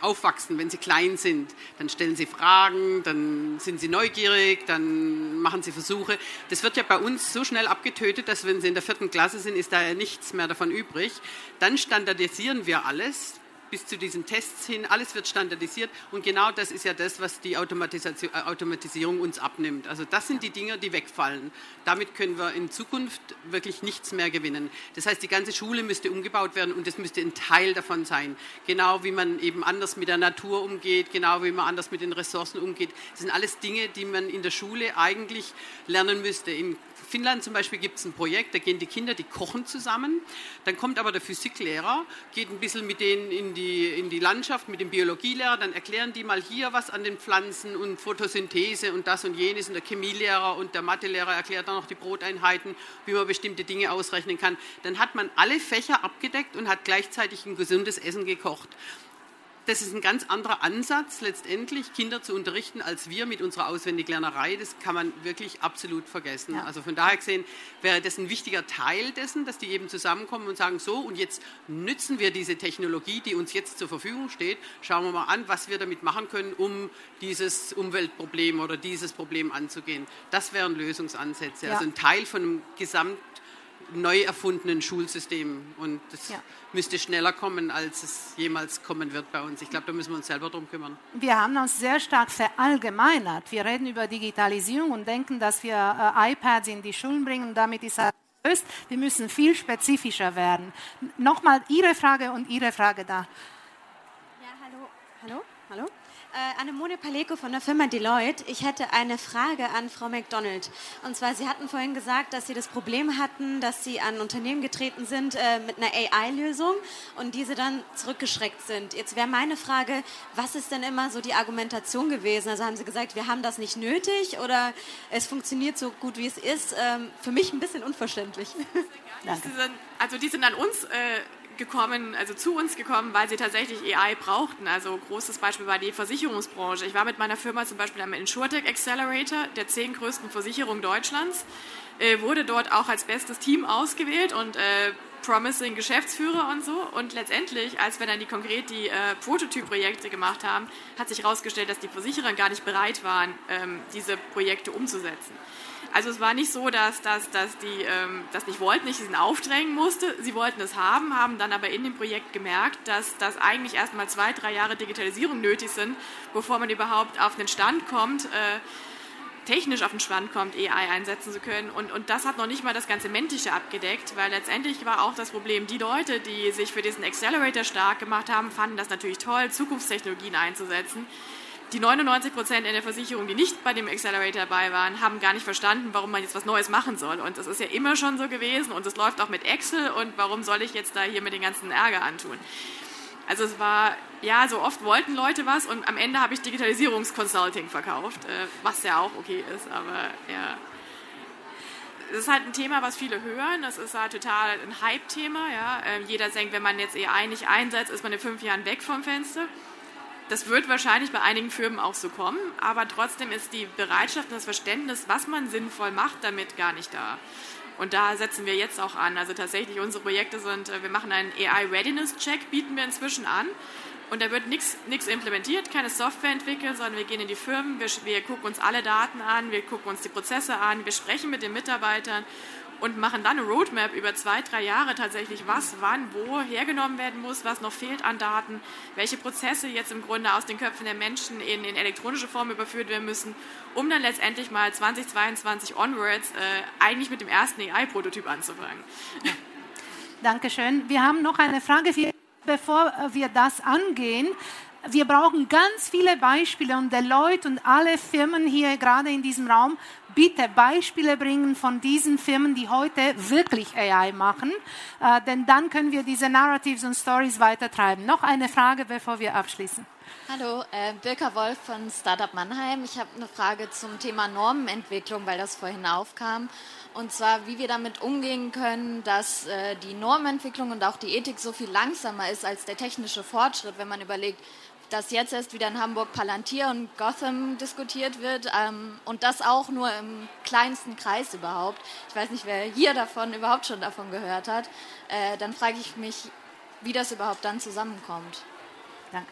aufwachsen, wenn sie klein sind. Dann stellen sie Fragen, dann sind sie neugierig, dann machen sie Versuche. Das wird ja bei uns so schnell abgetötet, dass wenn sie in der vierten Klasse sind, ist da ja nichts mehr davon übrig. Dann standardisieren wir alles bis zu diesen Tests hin, alles wird standardisiert und genau das ist ja das, was die äh, Automatisierung uns abnimmt. Also das sind die Dinge, die wegfallen. Damit können wir in Zukunft wirklich nichts mehr gewinnen. Das heißt, die ganze Schule müsste umgebaut werden und das müsste ein Teil davon sein. Genau wie man eben anders mit der Natur umgeht, genau wie man anders mit den Ressourcen umgeht. Das sind alles Dinge, die man in der Schule eigentlich lernen müsste. In Finnland zum Beispiel gibt es ein Projekt, da gehen die Kinder, die kochen zusammen. Dann kommt aber der Physiklehrer, geht ein bisschen mit denen in die, in die Landschaft, mit dem Biologielehrer, dann erklären die mal hier was an den Pflanzen und Photosynthese und das und jenes. Und der Chemielehrer und der Mathelehrer erklärt dann noch die Broteinheiten, wie man bestimmte Dinge ausrechnen kann. Dann hat man alle Fächer abgedeckt und hat gleichzeitig ein gesundes Essen gekocht das ist ein ganz anderer Ansatz, letztendlich Kinder zu unterrichten, als wir mit unserer Auswendiglernerei. Das kann man wirklich absolut vergessen. Ja. Also von daher gesehen wäre das ein wichtiger Teil dessen, dass die eben zusammenkommen und sagen, so, und jetzt nützen wir diese Technologie, die uns jetzt zur Verfügung steht. Schauen wir mal an, was wir damit machen können, um dieses Umweltproblem oder dieses Problem anzugehen. Das wären Lösungsansätze. Ja. Also ein Teil von einem Gesamt neu erfundenen Schulsystem. Und das ja. müsste schneller kommen, als es jemals kommen wird bei uns. Ich glaube, da müssen wir uns selber darum kümmern. Wir haben uns sehr stark verallgemeinert. Wir reden über Digitalisierung und denken, dass wir äh, iPads in die Schulen bringen und damit ist alles gelöst. Wir müssen viel spezifischer werden. Nochmal Ihre Frage und Ihre Frage da. Ja, hallo. Hallo? Hallo? Äh, Annemone Paleko von der Firma Deloitte. Ich hätte eine Frage an Frau McDonald. Und zwar, Sie hatten vorhin gesagt, dass Sie das Problem hatten, dass Sie an Unternehmen getreten sind äh, mit einer AI-Lösung und diese dann zurückgeschreckt sind. Jetzt wäre meine Frage, was ist denn immer so die Argumentation gewesen? Also haben Sie gesagt, wir haben das nicht nötig oder es funktioniert so gut, wie es ist? Ähm, für mich ein bisschen unverständlich. also die sind an uns äh, gekommen, also zu uns gekommen, weil sie tatsächlich AI brauchten. Also großes Beispiel war die Versicherungsbranche. Ich war mit meiner Firma zum Beispiel am InsurTech Accelerator, der zehn größten Versicherungen Deutschlands, äh, wurde dort auch als bestes Team ausgewählt und äh, promising Geschäftsführer und so. Und letztendlich, als wir dann die konkret die äh, Prototyp-Projekte gemacht haben, hat sich herausgestellt, dass die Versicherer gar nicht bereit waren, ähm, diese Projekte umzusetzen. Also es war nicht so, dass, dass, dass die ähm, das nicht wollten, ich diesen aufdrängen musste. Sie wollten es haben, haben dann aber in dem Projekt gemerkt, dass, dass eigentlich erst mal zwei, drei Jahre Digitalisierung nötig sind, bevor man überhaupt auf den Stand kommt, äh, technisch auf den Stand kommt, AI einsetzen zu können. Und, und das hat noch nicht mal das ganze Mentische abgedeckt, weil letztendlich war auch das Problem, die Leute, die sich für diesen Accelerator stark gemacht haben, fanden das natürlich toll, Zukunftstechnologien einzusetzen die 99 Prozent in der Versicherung, die nicht bei dem Accelerator dabei waren, haben gar nicht verstanden, warum man jetzt was Neues machen soll. Und das ist ja immer schon so gewesen und es läuft auch mit Excel und warum soll ich jetzt da hier mit den ganzen Ärger antun? Also es war, ja, so oft wollten Leute was und am Ende habe ich Digitalisierungsconsulting verkauft, äh, was ja auch okay ist, aber ja. Es ist halt ein Thema, was viele hören. Das ist halt total ein Hype-Thema. Ja. Ähm, jeder denkt, wenn man jetzt AI nicht einsetzt, ist man in fünf Jahren weg vom Fenster. Das wird wahrscheinlich bei einigen Firmen auch so kommen, aber trotzdem ist die Bereitschaft und das Verständnis, was man sinnvoll macht, damit gar nicht da. Und da setzen wir jetzt auch an. Also tatsächlich, unsere Projekte sind, äh, wir machen einen AI-Readiness-Check, bieten wir inzwischen an. Und da wird nichts implementiert, keine Software entwickelt, sondern wir gehen in die Firmen, wir, wir gucken uns alle Daten an, wir gucken uns die Prozesse an, wir sprechen mit den Mitarbeitern und machen dann eine Roadmap über zwei, drei Jahre tatsächlich, was, wann, wo hergenommen werden muss, was noch fehlt an Daten, welche Prozesse jetzt im Grunde aus den Köpfen der Menschen in, in elektronische Form überführt werden müssen, um dann letztendlich mal 2022 onwards äh, eigentlich mit dem ersten AI-Prototyp anzufangen. Dankeschön. Wir haben noch eine Frage, bevor wir das angehen wir brauchen ganz viele Beispiele und Deloitte und alle Firmen hier gerade in diesem Raum bitte Beispiele bringen von diesen Firmen, die heute wirklich AI machen, äh, denn dann können wir diese Narratives und Stories weitertreiben. Noch eine Frage, bevor wir abschließen. Hallo, äh, Birka Wolf von Startup Mannheim. Ich habe eine Frage zum Thema Normenentwicklung, weil das vorhin aufkam. Und zwar, wie wir damit umgehen können, dass äh, die Normentwicklung und auch die Ethik so viel langsamer ist als der technische Fortschritt, wenn man überlegt, dass jetzt erst wieder in Hamburg Palantir und Gotham diskutiert wird ähm, und das auch nur im kleinsten Kreis überhaupt. Ich weiß nicht, wer hier davon überhaupt schon davon gehört hat. Äh, dann frage ich mich, wie das überhaupt dann zusammenkommt. Danke.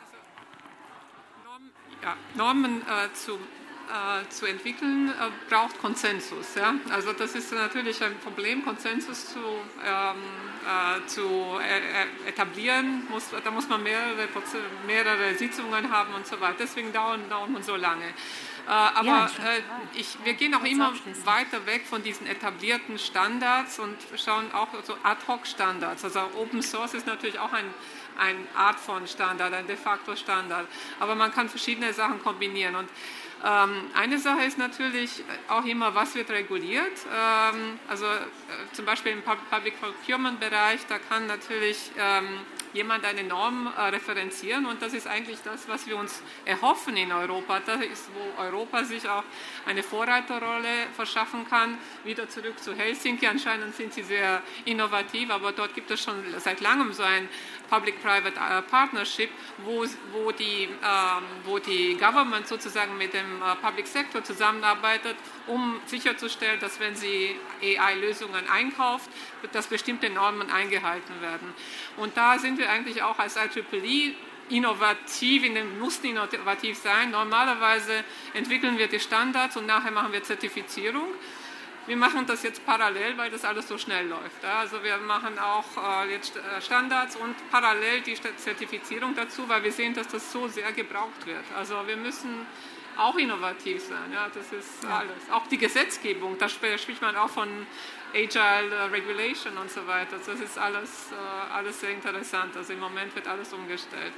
Also, Normen, ja, Normen äh, zu äh, zu entwickeln, äh, braucht Konsensus. Ja? Also das ist natürlich ein Problem, Konsensus zu, ähm, äh, zu äh, etablieren. Muss, da muss man mehrere, mehrere Sitzungen haben und so weiter. Deswegen dauern, dauern so lange. Äh, aber ja, ich, wir gehen auch immer weiter weg von diesen etablierten Standards und schauen auch so Ad-Hoc-Standards. Also Open Source ist natürlich auch ein eine Art von Standard, ein de facto Standard. Aber man kann verschiedene Sachen kombinieren. Und eine Sache ist natürlich auch immer, was wird reguliert. Ähm, also äh, zum Beispiel im Public Procurement Bereich, da kann natürlich ähm, jemand eine Norm äh, referenzieren und das ist eigentlich das, was wir uns erhoffen in Europa. Das ist, wo Europa sich auch eine Vorreiterrolle verschaffen kann. Wieder zurück zu Helsinki. Anscheinend sind sie sehr innovativ, aber dort gibt es schon seit langem so ein Public-Private Partnership, wo, wo, die, ähm, wo die Government sozusagen mit dem äh, Public Sector zusammenarbeitet, um sicherzustellen, dass wenn sie AI-Lösungen einkauft, dass bestimmte Normen eingehalten werden. Und da sind wir eigentlich auch als IEEE innovativ, in dem mussten innovativ sein. Normalerweise entwickeln wir die Standards und nachher machen wir Zertifizierung. Wir machen das jetzt parallel, weil das alles so schnell läuft. Also wir machen auch äh, jetzt äh, Standards und parallel die Zertifizierung dazu, weil wir sehen, dass das so sehr gebraucht wird. Also wir müssen auch innovativ sein. Ja, das ist ja. alles. Auch die Gesetzgebung, da spricht man auch von Agile äh, Regulation und so weiter. Das ist alles, alles sehr interessant. Also im Moment wird alles umgestellt.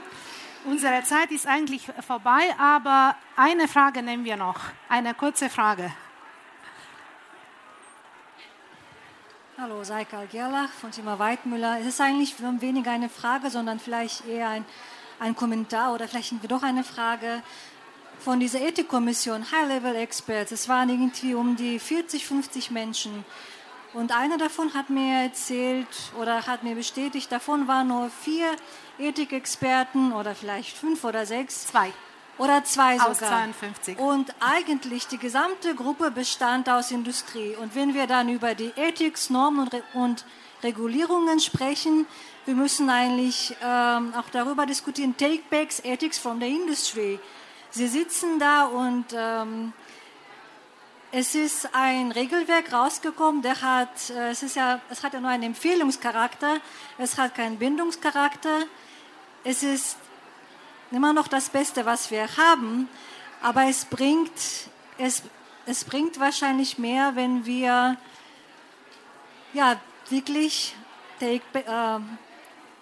Unsere Zeit ist eigentlich vorbei, aber eine Frage nehmen wir noch. Eine kurze Frage. Hallo, Seika Gerlach von Thema Weidmüller. Es ist eigentlich weniger eine Frage, sondern vielleicht eher ein, ein Kommentar oder vielleicht doch eine Frage von dieser Ethikkommission, High-Level Experts. Es waren irgendwie um die 40, 50 Menschen. Und einer davon hat mir erzählt oder hat mir bestätigt, davon waren nur vier Ethikexperten oder vielleicht fünf oder sechs. Zwei. Oder zwei sogar. Aus 52. Und eigentlich die gesamte Gruppe bestand aus Industrie. Und wenn wir dann über die Ethics, Normen und, Re und Regulierungen sprechen, wir müssen eigentlich ähm, auch darüber diskutieren, Take-Backs, Ethics from the Industry. Sie sitzen da und ähm, es ist ein Regelwerk rausgekommen, der hat, äh, es, ist ja, es hat ja nur einen Empfehlungscharakter, es hat keinen Bindungscharakter. Es ist immer noch das Beste, was wir haben, aber es bringt, es, es bringt wahrscheinlich mehr, wenn wir ja, wirklich take, uh,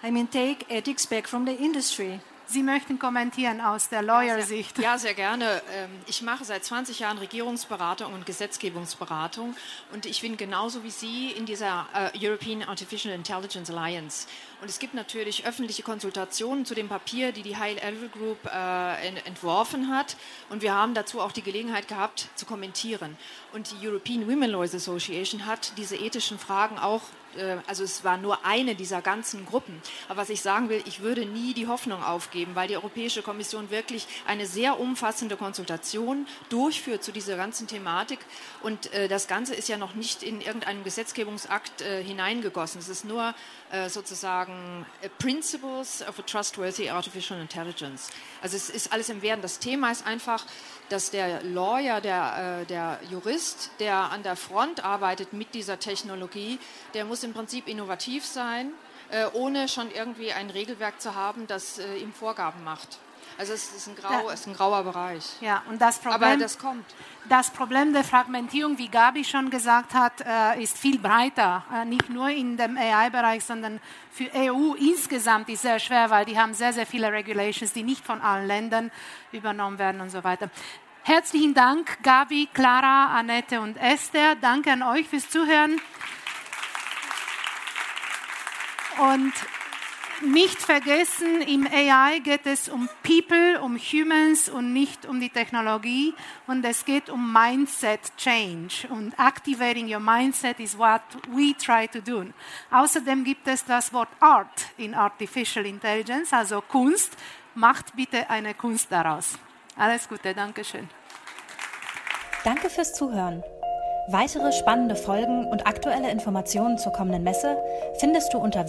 I mean, take ethics back from the industry. Sie möchten kommentieren aus der Lawyer-Sicht. Ja, sehr gerne. Ähm, ich mache seit 20 Jahren Regierungsberatung und Gesetzgebungsberatung und ich bin genauso wie Sie in dieser äh, European Artificial Intelligence Alliance. Und es gibt natürlich öffentliche Konsultationen zu dem Papier, die die High-Level Group äh, entworfen hat. Und wir haben dazu auch die Gelegenheit gehabt, zu kommentieren. Und die European Women Lawyers Association hat diese ethischen Fragen auch äh, also es war nur eine dieser ganzen Gruppen. Aber was ich sagen will, ich würde nie die Hoffnung aufgeben, weil die Europäische Kommission wirklich eine sehr umfassende Konsultation durchführt zu dieser ganzen Thematik. Und äh, das Ganze ist ja noch nicht in irgendeinen Gesetzgebungsakt äh, hineingegossen. Es ist nur sozusagen äh, Principles of a Trustworthy Artificial Intelligence. Also es ist alles im Werden. Das Thema ist einfach, dass der Lawyer, der, äh, der Jurist, der an der Front arbeitet mit dieser Technologie, der muss im Prinzip innovativ sein, äh, ohne schon irgendwie ein Regelwerk zu haben, das ihm Vorgaben macht. Also es ist ein, grau, es ist ein grauer Bereich. Ja, und das Problem, Aber das kommt. Das Problem der Fragmentierung, wie Gabi schon gesagt hat, äh, ist viel breiter. Äh, nicht nur in dem AI-Bereich, sondern für EU insgesamt ist sehr schwer, weil die haben sehr, sehr viele Regulations, die nicht von allen Ländern übernommen werden und so weiter. Herzlichen Dank, Gabi, Clara, Annette und Esther. Danke an euch fürs Zuhören. Und nicht vergessen, im AI geht es um People, um Humans und nicht um die Technologie. Und es geht um Mindset Change. Und activating your mindset is what we try to do. Außerdem gibt es das Wort Art in Artificial Intelligence, also Kunst. Macht bitte eine Kunst daraus. Alles Gute, Dankeschön. Danke fürs Zuhören. Weitere spannende Folgen und aktuelle Informationen zur kommenden Messe findest du unter